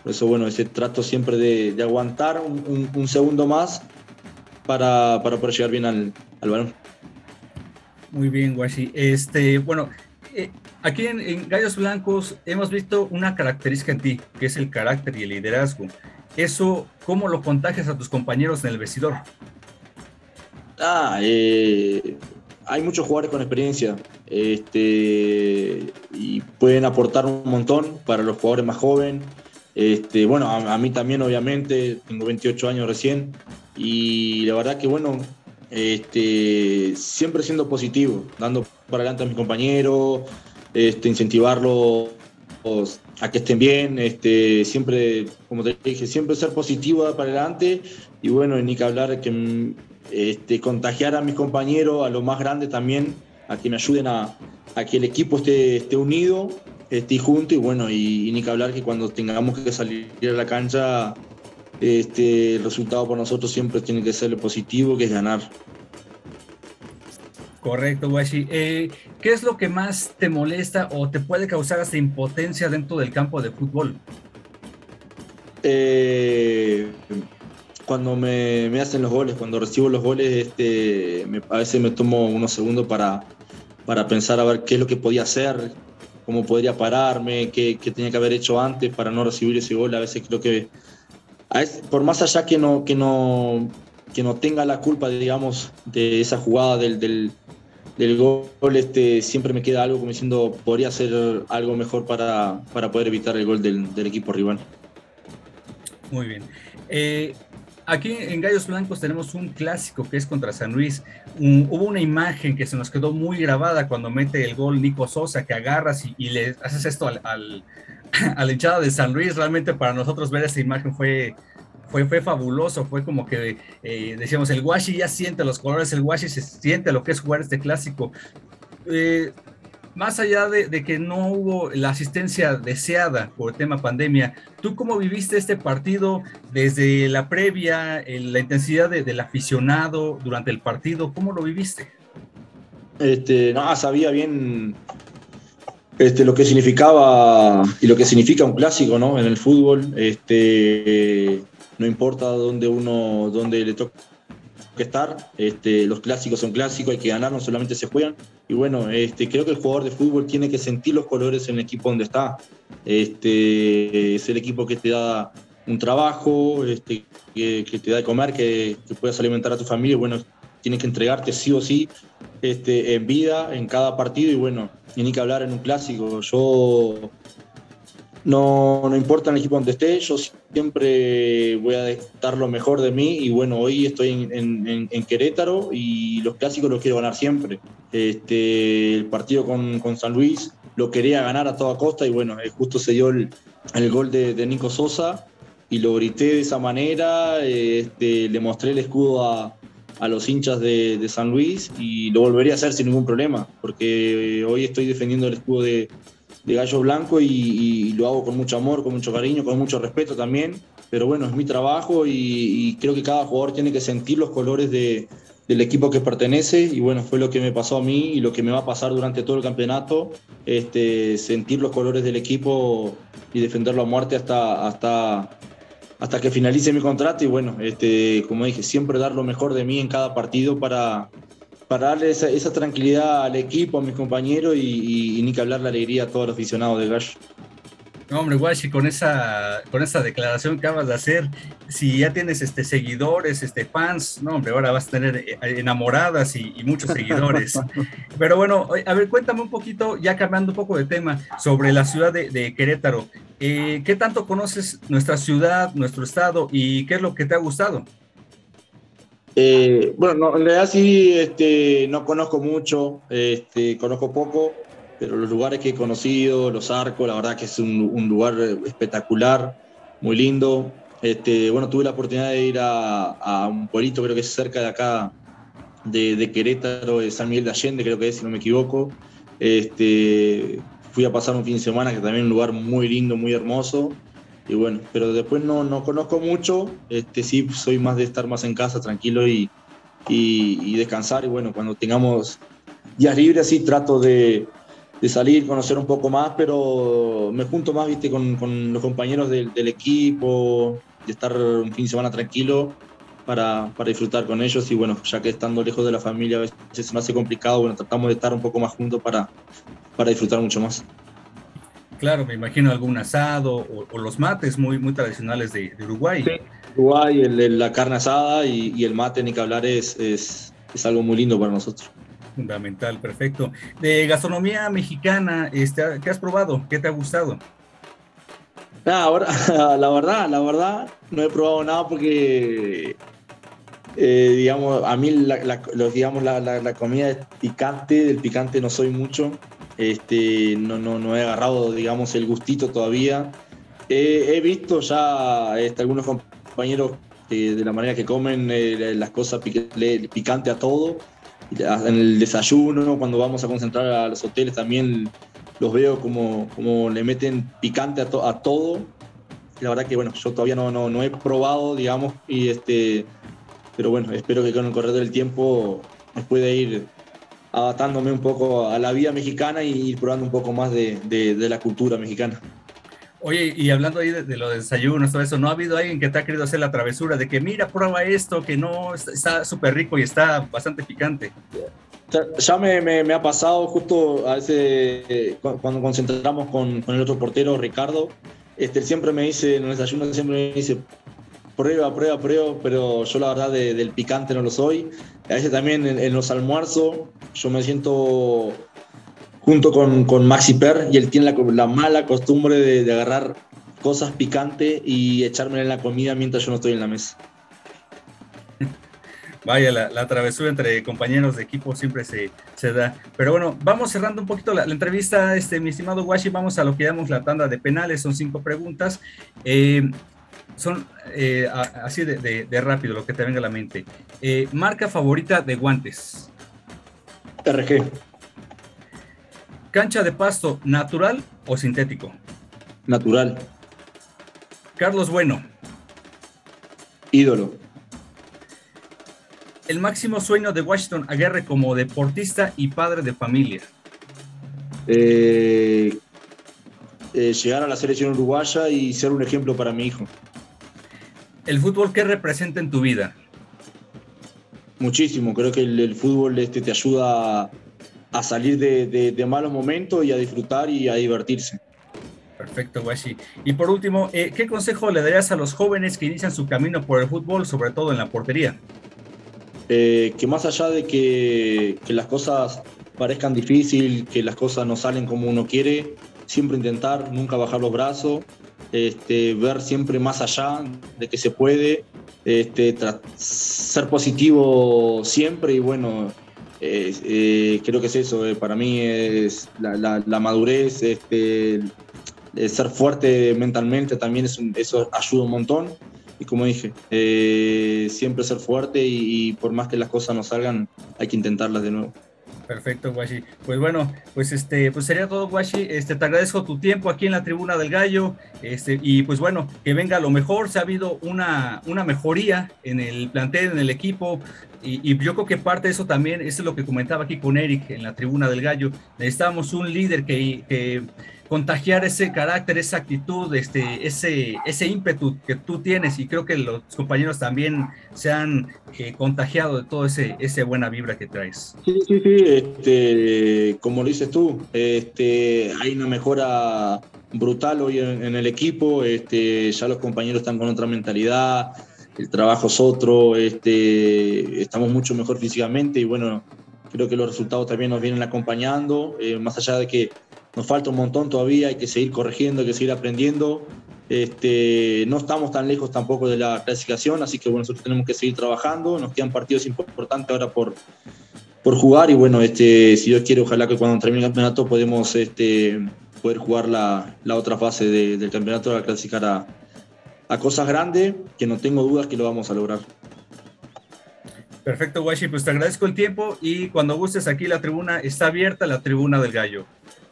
Por eso, bueno, ese trato siempre de, aguantar un, un, segundo más para, para poder llegar bien al, al balón. Muy bien, Washi. Este, bueno, eh, aquí en, Gallos Blancos hemos visto una característica en ti, que es el carácter y el liderazgo. Eso, ¿cómo lo contagias a tus compañeros en el vestidor? Ah, eh, hay muchos jugadores con experiencia este, y pueden aportar un montón para los jugadores más jóvenes. Este, bueno, a, mí también, obviamente, tengo 28 años recién y la verdad que, bueno, este, siempre siendo positivo, dando para adelante a mis compañeros, este, incentivarlos a que estén bien, este, siempre, como te dije, siempre ser positivo para adelante y bueno, ni que hablar que este, contagiar a mis compañeros, a los más grandes también, a que me ayuden a, a que el equipo esté, esté unido, esté junto y bueno, y, y, ni que hablar que cuando tengamos que salir a la cancha este, el resultado por nosotros siempre tiene que ser lo positivo, que es ganar. Correcto, Washi. Eh, ¿Qué es lo que más te molesta o te puede causar esa impotencia dentro del campo de fútbol? Eh, cuando me, me, hacen los goles, cuando recibo los goles, este, a veces me tomo unos segundos para, para pensar a ver qué es lo que podía hacer, cómo podría pararme, qué, qué tenía que haber hecho antes para no recibir ese gol. A veces creo que por más allá que no, que no, que no tenga la culpa, digamos, de esa jugada del, del, del gol, este, siempre me queda algo como diciendo, podría hacer algo mejor para, para poder evitar el gol del, del equipo rival. Muy bien. Eh, aquí en Gallos Blancos tenemos un clásico que es contra San Luis. hubo una imagen que se nos quedó muy grabada cuando mete el gol Nico Sosa, que agarras y, y le haces esto al, al a la hinchada de San Luis, realmente para nosotros ver esa imagen fue, fue, fue fabuloso, fue como que eh, decíamos, el Washi ya siente los colores, el Washi se siente lo que es jugar este clásico. Eh, más allá de, que no hubo la asistencia deseada por el tema pandemia, ¿tú cómo viviste este partido desde la previa, la intensidad del aficionado durante el partido? ¿Cómo lo viviste? Este, no, sabía bien este, lo que significaba y lo que significa un clásico ¿no? en el fútbol. Este, no importa dónde uno, dónde le toque estar, este, los clásicos son clásicos, hay que ganar, no solamente se juegan. Y bueno, este, creo que el jugador de fútbol tiene que sentir los colores en el equipo donde está. Este, es el equipo que te da un trabajo, este, que, que te da de comer, que, que puedas alimentar a tu familia. Bueno, tienes que entregarte sí o sí este, en vida, en cada partido. Y bueno, ni que hablar en un clásico. Yo no, no importa el equipo donde esté, yo siempre voy a dar lo mejor de mí y bueno, hoy estoy en, Querétaro y los clásicos los quiero ganar siempre. Este, el partido con, con, San Luis lo quería ganar a toda costa y bueno, eh, justo se dio el, el gol de, Nico Sosa y lo grité de esa manera, este, le mostré el escudo a, a los hinchas de, de, San Luis y lo volvería a hacer sin ningún problema, porque hoy estoy defendiendo el escudo de, de Gallo Blanco y, lo hago con mucho amor, con mucho cariño, con mucho respeto también, pero bueno, es mi trabajo y, y creo que cada jugador tiene que sentir los colores de, del equipo que pertenece. Y bueno, fue lo que me pasó a mí y lo que me va a pasar durante todo el campeonato, este, sentir los colores del equipo y defenderlo a muerte hasta, hasta, hasta que finalice mi contrato. Y bueno, este, como dije, siempre dar lo mejor de mí en cada partido para, para darle esa, esa tranquilidad al equipo, a mis compañeros y, y, y, ni que hablar la alegría a todos los aficionados de Gallo. No, hombre, Guachi, con esa, con esa declaración que acabas de hacer, si ya tienes este, seguidores, este, fans, no, hombre, ahora vas a tener eh, enamoradas y, muchos seguidores. Pero bueno, a ver, cuéntame un poquito, ya cambiando un poco de tema, sobre la ciudad de, Querétaro. Eh, ¿Qué tanto conoces nuestra ciudad, nuestro estado y qué es lo que te ha gustado? Eh, bueno, en realidad sí, este, no conozco mucho, este, conozco poco pero los lugares que he conocido, los arcos, la verdad que es un, lugar espectacular, muy lindo. Este, bueno, tuve la oportunidad de ir a, un pueblito, creo que es cerca de acá, de, Querétaro, de San Miguel de Allende, creo que es, si no me equivoco. Fui a pasar un fin de semana, que también es un lugar muy lindo, muy hermoso. Y bueno, pero después no, no conozco mucho, este, sí soy más de estar más en casa, tranquilo y, y, descansar. Y bueno, cuando tengamos días libres, sí trato de, de salir, conocer un poco más, pero me junto más, viste, con, con los compañeros del, del, equipo, de estar un fin de semana tranquilo para, para, disfrutar con ellos y bueno, ya que estando lejos de la familia a veces se me hace complicado, bueno, tratamos de estar un poco más juntos para, para disfrutar mucho más. Claro, me imagino algún asado o, los mates muy, muy tradicionales de, Uruguay. Sí, Uruguay, el, la carne asada y, y, el mate, ni que hablar, es, es, es algo muy lindo para nosotros. Fundamental, perfecto. De gastronomía mexicana, este, ¿qué has probado? ¿Qué te ha gustado? ahora, la verdad, la verdad, no he probado nada porque, eh, digamos, a mí la, los, digamos, la, comida es picante, del picante no soy mucho. Este, no, no, no he agarrado, digamos, el gustito todavía. he visto ya este, algunos compañeros de la manera que comen eh, las cosas picante a todo en el desayuno, cuando vamos a concentrar a los hoteles también los veo como, como le meten picante a, a todo. La verdad que bueno, yo todavía no, no, no, he probado, digamos, y este, pero bueno, espero que con el correr del tiempo me pueda ir adaptándome un poco a la vida mexicana y ir probando un poco más de, de, de la cultura mexicana. Oye, y hablando ahí de, de los desayunos, todo eso, ¿no ha habido alguien que te ha querido hacer la travesura de que mira, prueba esto, que no está súper rico y está bastante picante? Ya me, me, ha pasado justo a veces cuando concentramos con, con, el otro portero, Ricardo, este, siempre me dice, en el desayuno siempre me dice, prueba, prueba, prueba, pero yo la verdad del picante no lo soy. A veces también en, en los almuerzos yo me siento junto con, con Maxi Per, y él tiene la, mala costumbre de, agarrar cosas picantes y echármela en la comida mientras yo no estoy en la mesa. Vaya, la, travesura entre compañeros de equipo siempre se, se, da. Pero bueno, vamos cerrando un poquito la, entrevista, este, mi estimado Washi, vamos a lo que llamamos la tanda de penales, son cinco preguntas. Eh, son eh, así de, de, rápido, lo que te venga a la mente. Eh, marca favorita de guantes. RG. ¿Cancha de pasto natural o sintético? Natural. Carlos Bueno. Ídolo. El máximo sueño de Washington Aguirre como deportista y padre de familia. Eh, eh, llegar a la selección uruguaya y ser un ejemplo para mi hijo. ¿El fútbol qué representa en tu vida? Muchísimo, creo que el, fútbol este, te ayuda a a salir de, malos momentos y a disfrutar y a divertirse. Perfecto, Washi. Y por último, eh, ¿qué consejo le darías a los jóvenes que inician su camino por el fútbol, sobre todo en la portería? Eh, que más allá de que, las cosas parezcan difíciles, que las cosas no salen como uno quiere, siempre intentar, nunca bajar los brazos, este, ver siempre más allá de que se puede, este, ser positivo siempre y bueno, eh, creo que es eso, eh, para mí es la, madurez, este, ser fuerte mentalmente también es eso ayuda un montón. Y como dije, eh, siempre ser fuerte y, por más que las cosas no salgan, hay que intentarlas de nuevo. Perfecto, Guashi. Pues bueno, pues este, pues sería todo, Guashi. Este, te agradezco tu tiempo aquí en la tribuna del gallo. Este, y pues bueno, que venga lo mejor. Se ha habido una, una mejoría en el plantel, en el equipo. Y, yo creo que parte de eso también, eso es lo que comentaba aquí con Eric en la tribuna del gallo. Necesitamos un líder que, contagiar ese carácter, esa actitud, este, ese, ese ímpetu que tú tienes y creo que los compañeros también se han eh, contagiado de todo ese, ese buena vibra que traes. Sí, sí, sí, este, como lo dices tú, este, hay una mejora brutal hoy en, el equipo, este, ya los compañeros están con otra mentalidad, el trabajo es otro, este, estamos mucho mejor físicamente y bueno, creo que los resultados también nos vienen acompañando, eh, más allá de que nos falta un montón todavía, hay que seguir corrigiendo, hay que seguir aprendiendo. Este, no estamos tan lejos tampoco de la clasificación, así que bueno, nosotros tenemos que seguir trabajando. Nos quedan partidos importantes ahora por, por jugar y bueno, este, si Dios quiere, ojalá que cuando termine el campeonato podemos este, poder jugar la, la otra fase del campeonato para clasificar a, cosas grandes, que no tengo dudas que lo vamos a lograr. Perfecto, Washi, pues te agradezco el tiempo y cuando gustes aquí la tribuna está abierta, la tribuna del gallo.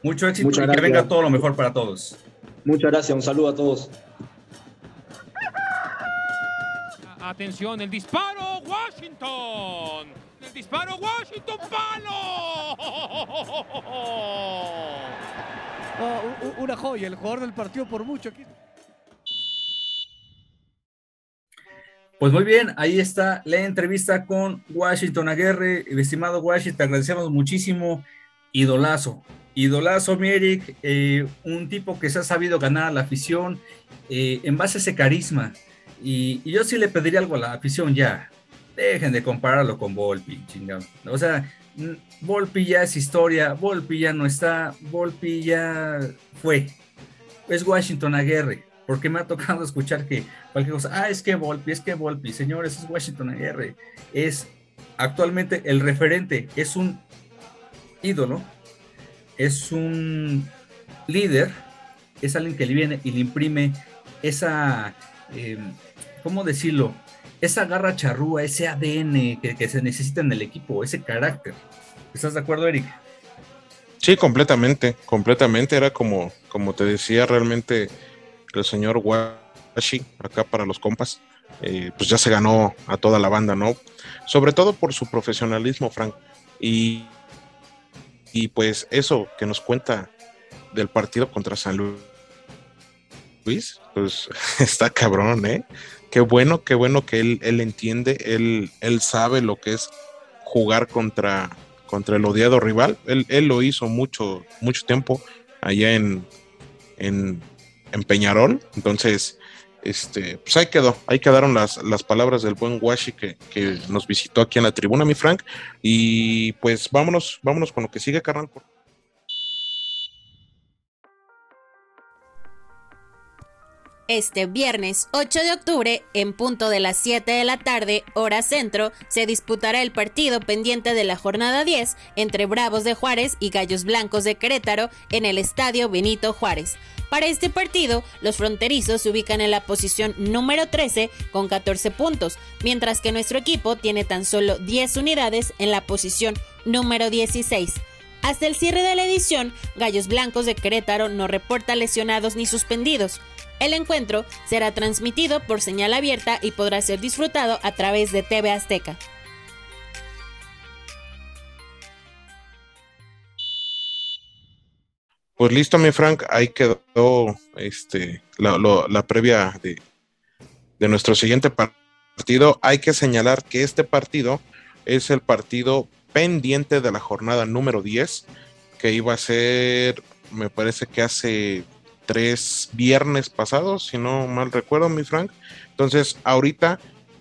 Mucho éxito y que venga todo lo mejor para todos. Muchas gracias, un saludo a todos. Atención, el disparo, Washington. El disparo, Washington, palo. una joya, el jugador del partido por mucho aquí. Pues muy bien, ahí está la entrevista con Washington Aguirre. Estimado Washington, te agradecemos muchísimo. Idolazo, idolazo, mi Eric, eh, un tipo que se ha sabido ganar a la afición eh, en base a ese carisma. Y, yo sí le pediría algo a la afición ya. Dejen de compararlo con Volpi, chingado. O sea, Volpi ya es historia, Volpi ya no está, Volpi ya fue. Es Washington Aguirre porque me ha tocado escuchar que cualquier cosa, ah, es que Volpi, es que Volpi, señores, es Washington Aguirre, es actualmente el referente, es un ídolo, es un líder, es alguien que le viene y le imprime esa, em, ¿cómo decirlo? Esa garra charrúa, ese ADN que, que se necesita en el equipo, ese carácter. ¿Estás de acuerdo, Eric? Sí, completamente, completamente. Era como, como te decía, realmente el señor Washi, acá para los compas, eh, pues ya se ganó a toda la banda, ¿no? Sobre todo por su profesionalismo, Frank. Y, y pues eso que nos cuenta del partido contra San Luis, pues está cabrón, ¿eh? Qué bueno, qué bueno que él, él entiende, él, él sabe lo que es jugar contra, contra el odiado rival. Él, él lo hizo mucho, mucho tiempo allá en, en, en Peñarol. Entonces, este, pues ahí quedó, ahí quedaron las, las palabras del buen Washi que, que, nos visitó aquí en la tribuna, mi Frank. Y pues vámonos, vámonos con lo que sigue, carnal. Este viernes 8 de octubre, en punto de las 7 de la tarde, hora centro, se disputará el partido pendiente de la jornada 10 entre Bravos de Juárez y Gallos Blancos de Querétaro en el Estadio Benito Juárez. Para este partido, los fronterizos se ubican en la posición número 13 con 14 puntos, mientras que nuestro equipo tiene tan solo 10 unidades en la posición número 16. Hasta el cierre de la edición, Gallos Blancos de Querétaro no reporta lesionados ni suspendidos. El encuentro será transmitido por señal abierta y podrá ser disfrutado a través de TV Azteca. Pues listo, mi Frank, ahí quedó este, la, previa de, nuestro siguiente partido. Hay que señalar que este partido es el partido pendiente de la jornada número 10, que iba a ser, me parece que hace tres viernes pasados, si no mal recuerdo, mi Frank. Entonces, ahorita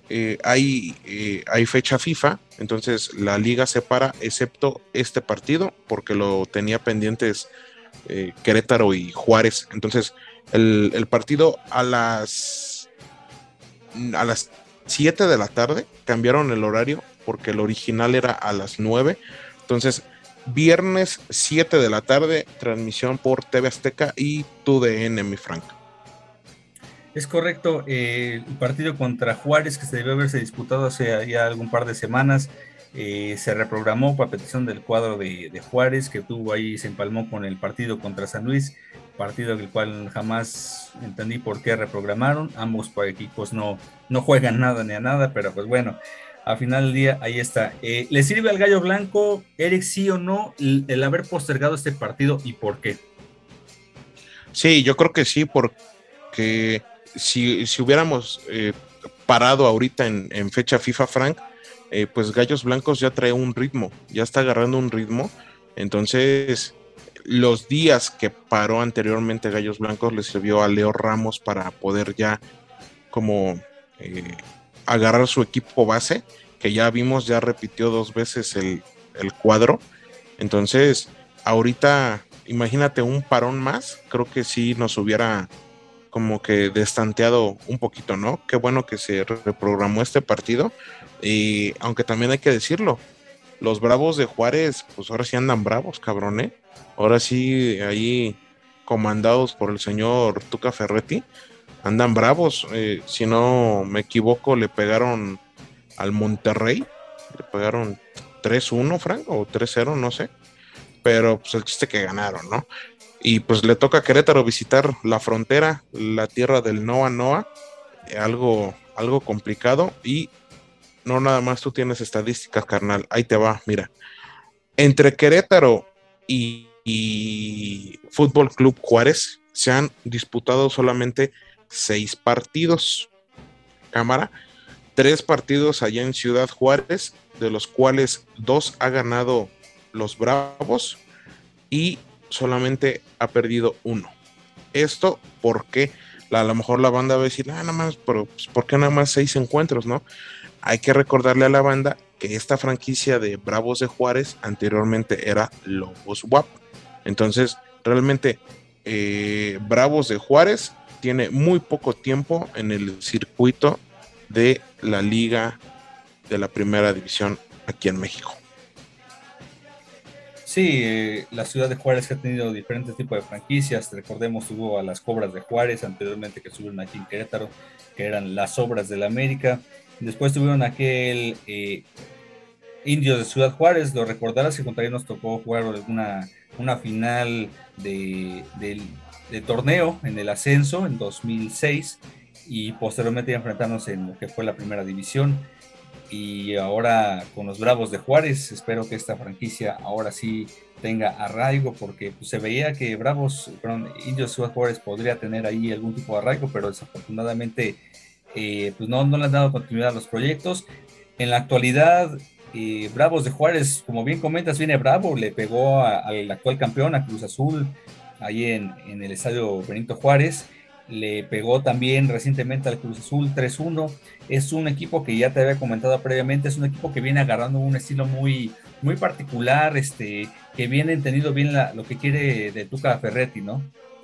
eh, hay, eh, hay fecha FIFA, entonces la liga se para, excepto este partido, porque lo tenía pendientes eh, Querétaro y Juárez. Entonces, el, partido a las a las 7 de la tarde cambiaron el horario porque el original era a las 9. Entonces, viernes 7 de la tarde, transmisión por TV Azteca y TUDN, mi Frank. Es correcto, eh, el partido contra Juárez que se debe haberse disputado hace ya algún par de semanas eh, se reprogramó por petición del cuadro de, Juárez, que tuvo ahí, se empalmó con el partido contra San Luis, partido del cual jamás entendí por qué reprogramaron. Ambos equipos no, no juegan nada ni a nada, pero pues bueno, a final del día ahí está. Eh, ¿Le sirve al Gallo Blanco, Eric, sí o no, el, haber postergado este partido y por qué? Sí, yo creo que sí, porque si, si hubiéramos eh, parado ahorita en, en, fecha FIFA Frank, eh, pues Gallos Blancos ya trae un ritmo, ya está agarrando un ritmo. Entonces, los días que paró anteriormente Gallos Blancos le sirvió a Leo Ramos para poder ya como agarrar su equipo base, que ya vimos, ya repitió dos veces el, el cuadro. Entonces, ahorita, imagínate un parón más, creo que sí nos hubiera como que destanteado un poquito, ¿no? Qué bueno que se reprogramó este partido. Y aunque también hay que decirlo, los bravos de Juárez, pues ahora sí andan bravos, cabrón, ¿eh? Ahora sí, ahí comandados por el señor Tuca Ferretti, andan bravos. Eh, si no me equivoco, le pegaron al Monterrey, le pegaron 3-1, Frank, o 3-0, no sé. Pero pues el chiste que ganaron, ¿no? Y pues le toca a Querétaro visitar la frontera, la tierra del Noa Noa, algo, algo complicado. Y no nada más tú tienes estadísticas, carnal. Ahí te va, mira. Entre Querétaro y, y Fútbol Club Juárez se han disputado solamente seis partidos. Cámara, tres partidos allá en Ciudad Juárez, de los cuales dos ha ganado los Bravos y solamente ha perdido uno. Esto porque a lo mejor la banda va a decir, ah, nada más, pero pues, ¿por qué nada más seis encuentros, no? Hay que recordarle a la banda que esta franquicia de Bravos de Juárez anteriormente era Lobos WAP. Entonces, realmente, eh, Bravos de Juárez tiene muy poco tiempo en el circuito de la liga de la primera división aquí en México. Sí, eh, la ciudad de Juárez ha tenido diferentes tipos de franquicias. Recordemos, hubo a las Cobras de Juárez anteriormente que estuvieron aquí en Querétaro, que eran las Obras de la América. Después tuvieron aquel eh, Indios de Ciudad Juárez, lo recordarás que contra nos tocó jugar una, una final de, de torneo en el ascenso en 2006 y posteriormente enfrentarnos en lo que fue la primera división. Y ahora con los Bravos de Juárez espero que esta franquicia ahora sí tenga arraigo porque pues, se veía que Bravos, perdón, Indios Ciudad Juárez podría tener ahí algún tipo de arraigo pero desafortunadamente eh, pues no, no le han dado continuidad a los proyectos. En la actualidad eh, Bravos de Juárez como bien comentas viene Bravo le pegó al actual campeón a Cruz Azul ahí en, el estadio Benito Juárez le pegó también recientemente al Cruz Azul 3-1. Es un equipo que ya te había comentado previamente, es un equipo que viene agarrando un estilo muy, muy particular, este, que viene entendido bien lo que quiere de Tuca Ferretti, ¿no?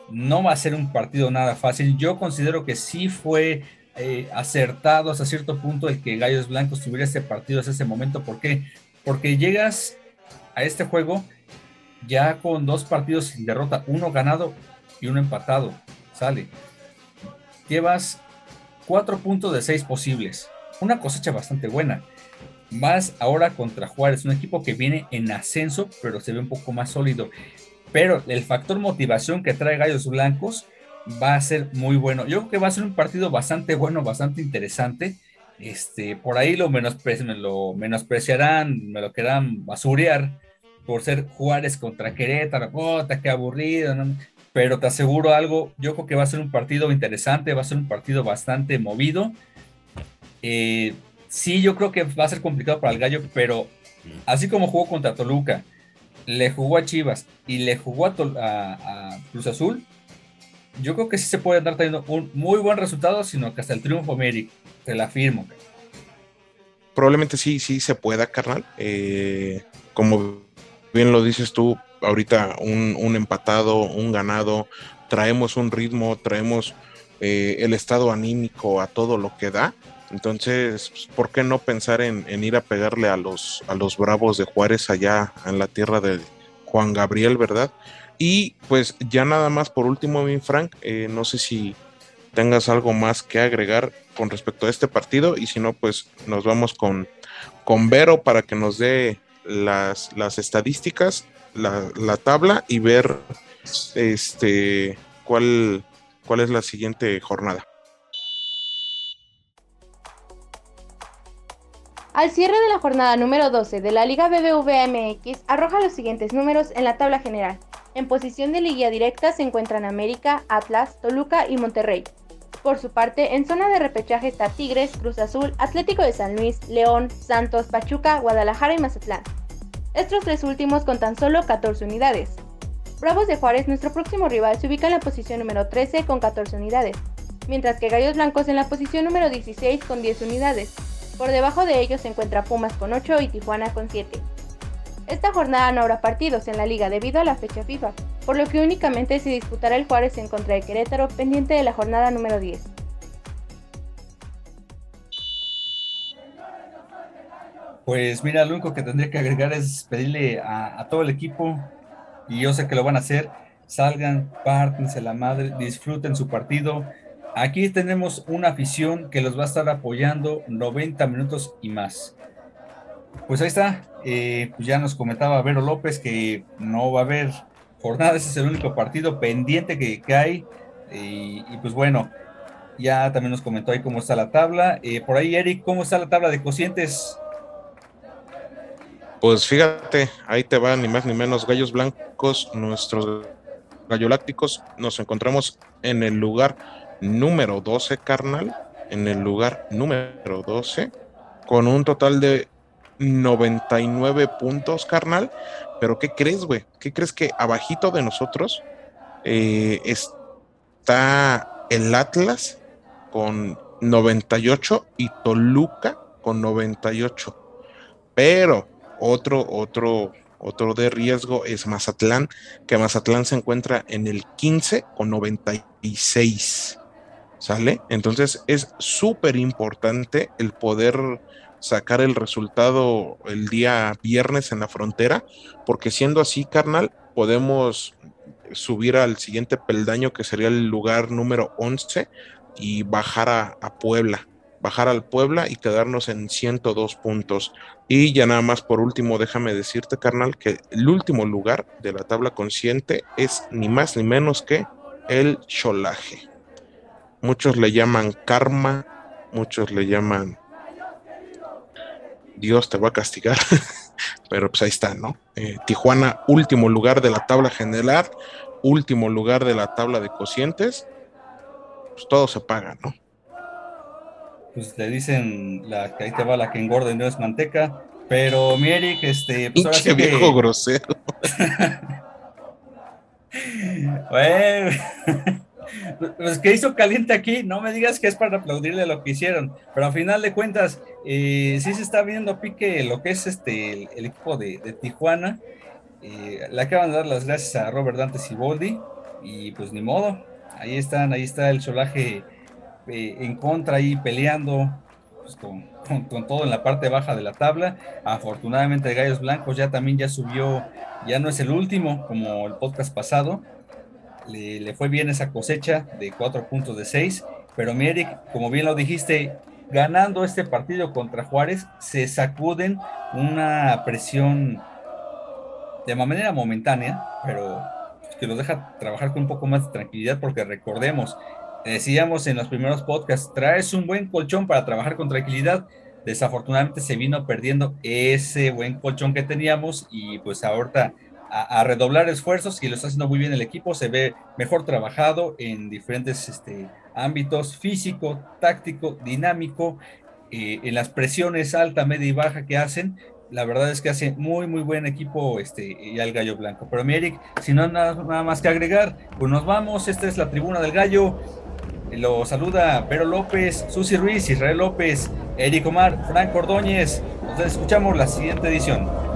No va a ser un partido nada fácil. Yo considero que sí fue eh, acertado hasta cierto punto el que Gallos Blancos tuviera este partido hasta ese momento. ¿Por qué? Porque llegas a este juego ya con dos partidos sin derrota, uno ganado y uno empatado. Sale llevas cuatro puntos de seis posibles. Una cosecha bastante buena. Más ahora contra Juárez, un equipo que viene en ascenso, pero se ve un poco más sólido. Pero el factor motivación que trae Gallos Blancos va a ser muy bueno. Yo creo que va a ser un partido bastante bueno, bastante interesante. Este, por ahí lo, menospre me lo menospreciarán, me lo querrán basurear por ser Juárez contra Querétaro. ¡Puta, qué aburrido! pero te aseguro algo, yo creo que va a ser un partido interesante, va a ser un partido bastante movido. Eh, sí, yo creo que va a ser complicado para el Gallo, pero así como jugó contra Toluca, le jugó a Chivas y le jugó a, Cruz Azul, yo creo que sí se puede andar teniendo un muy buen resultado, sino que hasta el triunfo, Mérico, te la firmo. Probablemente sí, sí se pueda, carnal. Eh, como bien lo dices tú, ahorita un, empatado, un ganado, traemos un ritmo, traemos eh, el estado anímico a todo lo que da. Entonces, pues, ¿por qué no pensar en, ir a pegarle a los, a los bravos de Juárez allá en la tierra de Juan Gabriel, verdad? Y pues ya nada más por último, mi Frank, eh, no sé si tengas algo más que agregar con respecto a este partido y si no, pues nos vamos con, con Vero para que nos dé las, las estadísticas la, tabla y ver este cuál, cuál es la siguiente jornada. Al cierre de la jornada número 12 de la Liga BBVA MX arroja los siguientes números en la tabla general. En posición de liguilla directa se encuentran América, Atlas, Toluca y Monterrey. Por su parte, en zona de repechaje está Tigres, Cruz Azul, Atlético de San Luis, León, Santos, Pachuca, Guadalajara y Mazatlán. Estos tres últimos con tan solo 14 unidades. Bravos de Juárez, nuestro próximo rival, se ubica en la posición número 13 con 14 unidades, mientras que Gallos Blancos en la posición número 16 con 10 unidades. Por debajo de ellos se encuentra Pumas con 8 y Tijuana con 7. Esta jornada no habrá partidos en la liga debido a la fecha FIFA, por lo que únicamente se disputará el Juárez en contra de Querétaro pendiente de la jornada número 10. Pues mira, lo único que tendría que agregar es pedirle a, todo el equipo, y yo sé que lo van a hacer, salgan, pártense la madre, disfruten su partido. Aquí tenemos una afición que los va a estar apoyando 90 minutos y más. Pues ahí está, eh, ya nos comentaba Vero López que no va a haber jornada, ese es el único partido pendiente que, hay. Y, pues bueno, ya también nos comentó ahí cómo está la tabla. Eh, por ahí, Eric, ¿cómo está la tabla de cocientes? Pues fíjate, ahí te van ni más ni menos gallos blancos, nuestros gallolácticos. Nos encontramos en el lugar número 12, carnal. En el lugar número 12, con un total de 99 puntos, carnal. Pero ¿qué crees, güey? ¿Qué crees que abajito de nosotros eh, está el Atlas con 98 y Toluca con 98? Pero otro, otro, otro de riesgo es Mazatlán, que Mazatlán se encuentra en el 15 con 96. ¿Sale? Entonces es súper importante el poder sacar el resultado el día viernes en la frontera, porque siendo así, carnal, podemos subir al siguiente peldaño que sería el lugar número 11 y bajar a, Puebla, bajar al Puebla y quedarnos en 102 puntos. Y ya nada más por último, déjame decirte, carnal, que el último lugar de la tabla consciente es ni más ni menos que el cholaje. Muchos le llaman karma, muchos le llaman Dios te va a castigar. Pero pues ahí está, ¿no? Eh, Tijuana, último lugar de la tabla general, último lugar de la tabla de cocientes. Pues todo se paga, ¿no? Pues le dicen la que ahí te va la que engorda y no es manteca. Pero mi Eric, este. Pues ahora viejo grosero. bueno. Pues que hizo caliente aquí, no me digas que es para aplaudirle lo que hicieron, pero a final de cuentas, eh, sí se está viendo pique lo que es este el, equipo de, Tijuana. Eh, le acaban de dar las gracias a Robert Dante Siboldi y pues ni modo, ahí están, ahí está el solaje eh, en contra ahí peleando pues, con, con, todo en la parte baja de la tabla. Afortunadamente Gallos Blancos ya también ya subió, ya no es el último como el podcast pasado, le, fue bien esa cosecha de cuatro puntos de seis, pero mi como bien lo dijiste, ganando este partido contra Juárez, se sacuden una presión de manera momentánea, pero que los deja trabajar con un poco más de tranquilidad, porque recordemos, decíamos en los primeros podcasts, traes un buen colchón para trabajar con tranquilidad. Desafortunadamente se vino perdiendo ese buen colchón que teníamos y pues ahorita a, redoblar esfuerzos y lo está haciendo muy bien el equipo, se ve mejor trabajado en diferentes este, ámbitos, físico, táctico, dinámico, eh, en las presiones alta, media y baja que hacen, la verdad es que hace muy, muy buen equipo este, y al Gallo Blanco. Pero mi Eric, si no nada, nada más que agregar, pues nos vamos, esta es la tribuna del Gallo, lo saluda Pero López, Susi Ruiz, Israel López, Eric Omar, Frank Ordóñez, nos escuchamos la siguiente edición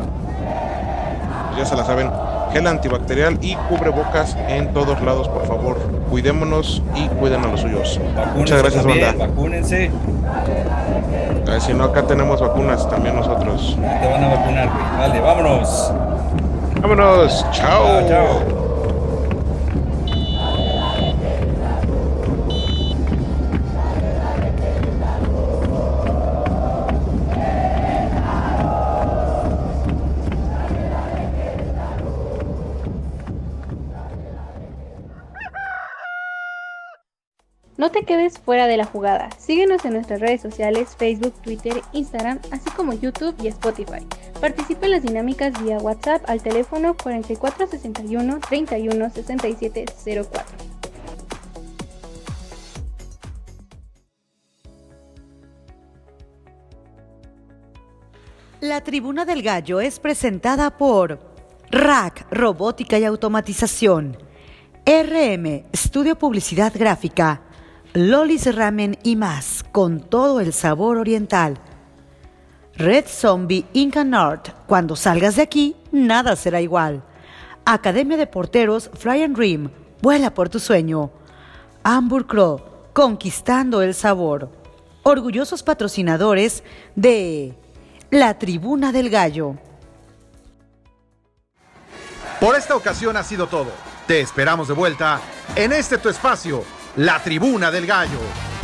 ya se la saben, gel antibacterial y cubrebocas en todos lados, por favor. Cuidémonos y cuiden a los suyos. Muchas gracias, también, Vacúnense. si no, acá tenemos vacunas también nosotros. Te van a vacunar, Vale, vámonos. Vámonos. chao. chao. No te quedes fuera de la jugada. Síguenos en nuestras redes sociales, Facebook, Twitter, Instagram, así como YouTube y Spotify. Participa en las dinámicas vía WhatsApp al teléfono 4461 31 67 04. La Tribuna del Gallo es presentada por Rack Robótica y Automatización, RM Estudio Publicidad Gráfica, Lolis Ramen y más, con todo el sabor oriental. Red Zombie Inca North, cuando salgas de aquí, nada será igual. Academia de Porteros Fly and Dream, vuela por tu sueño. Ambur Crow, conquistando el sabor. Orgullosos patrocinadores de La Tribuna del Gallo. Por esta ocasión ha sido todo. Te esperamos de vuelta en este tu espacio, La Tribuna del Gallo.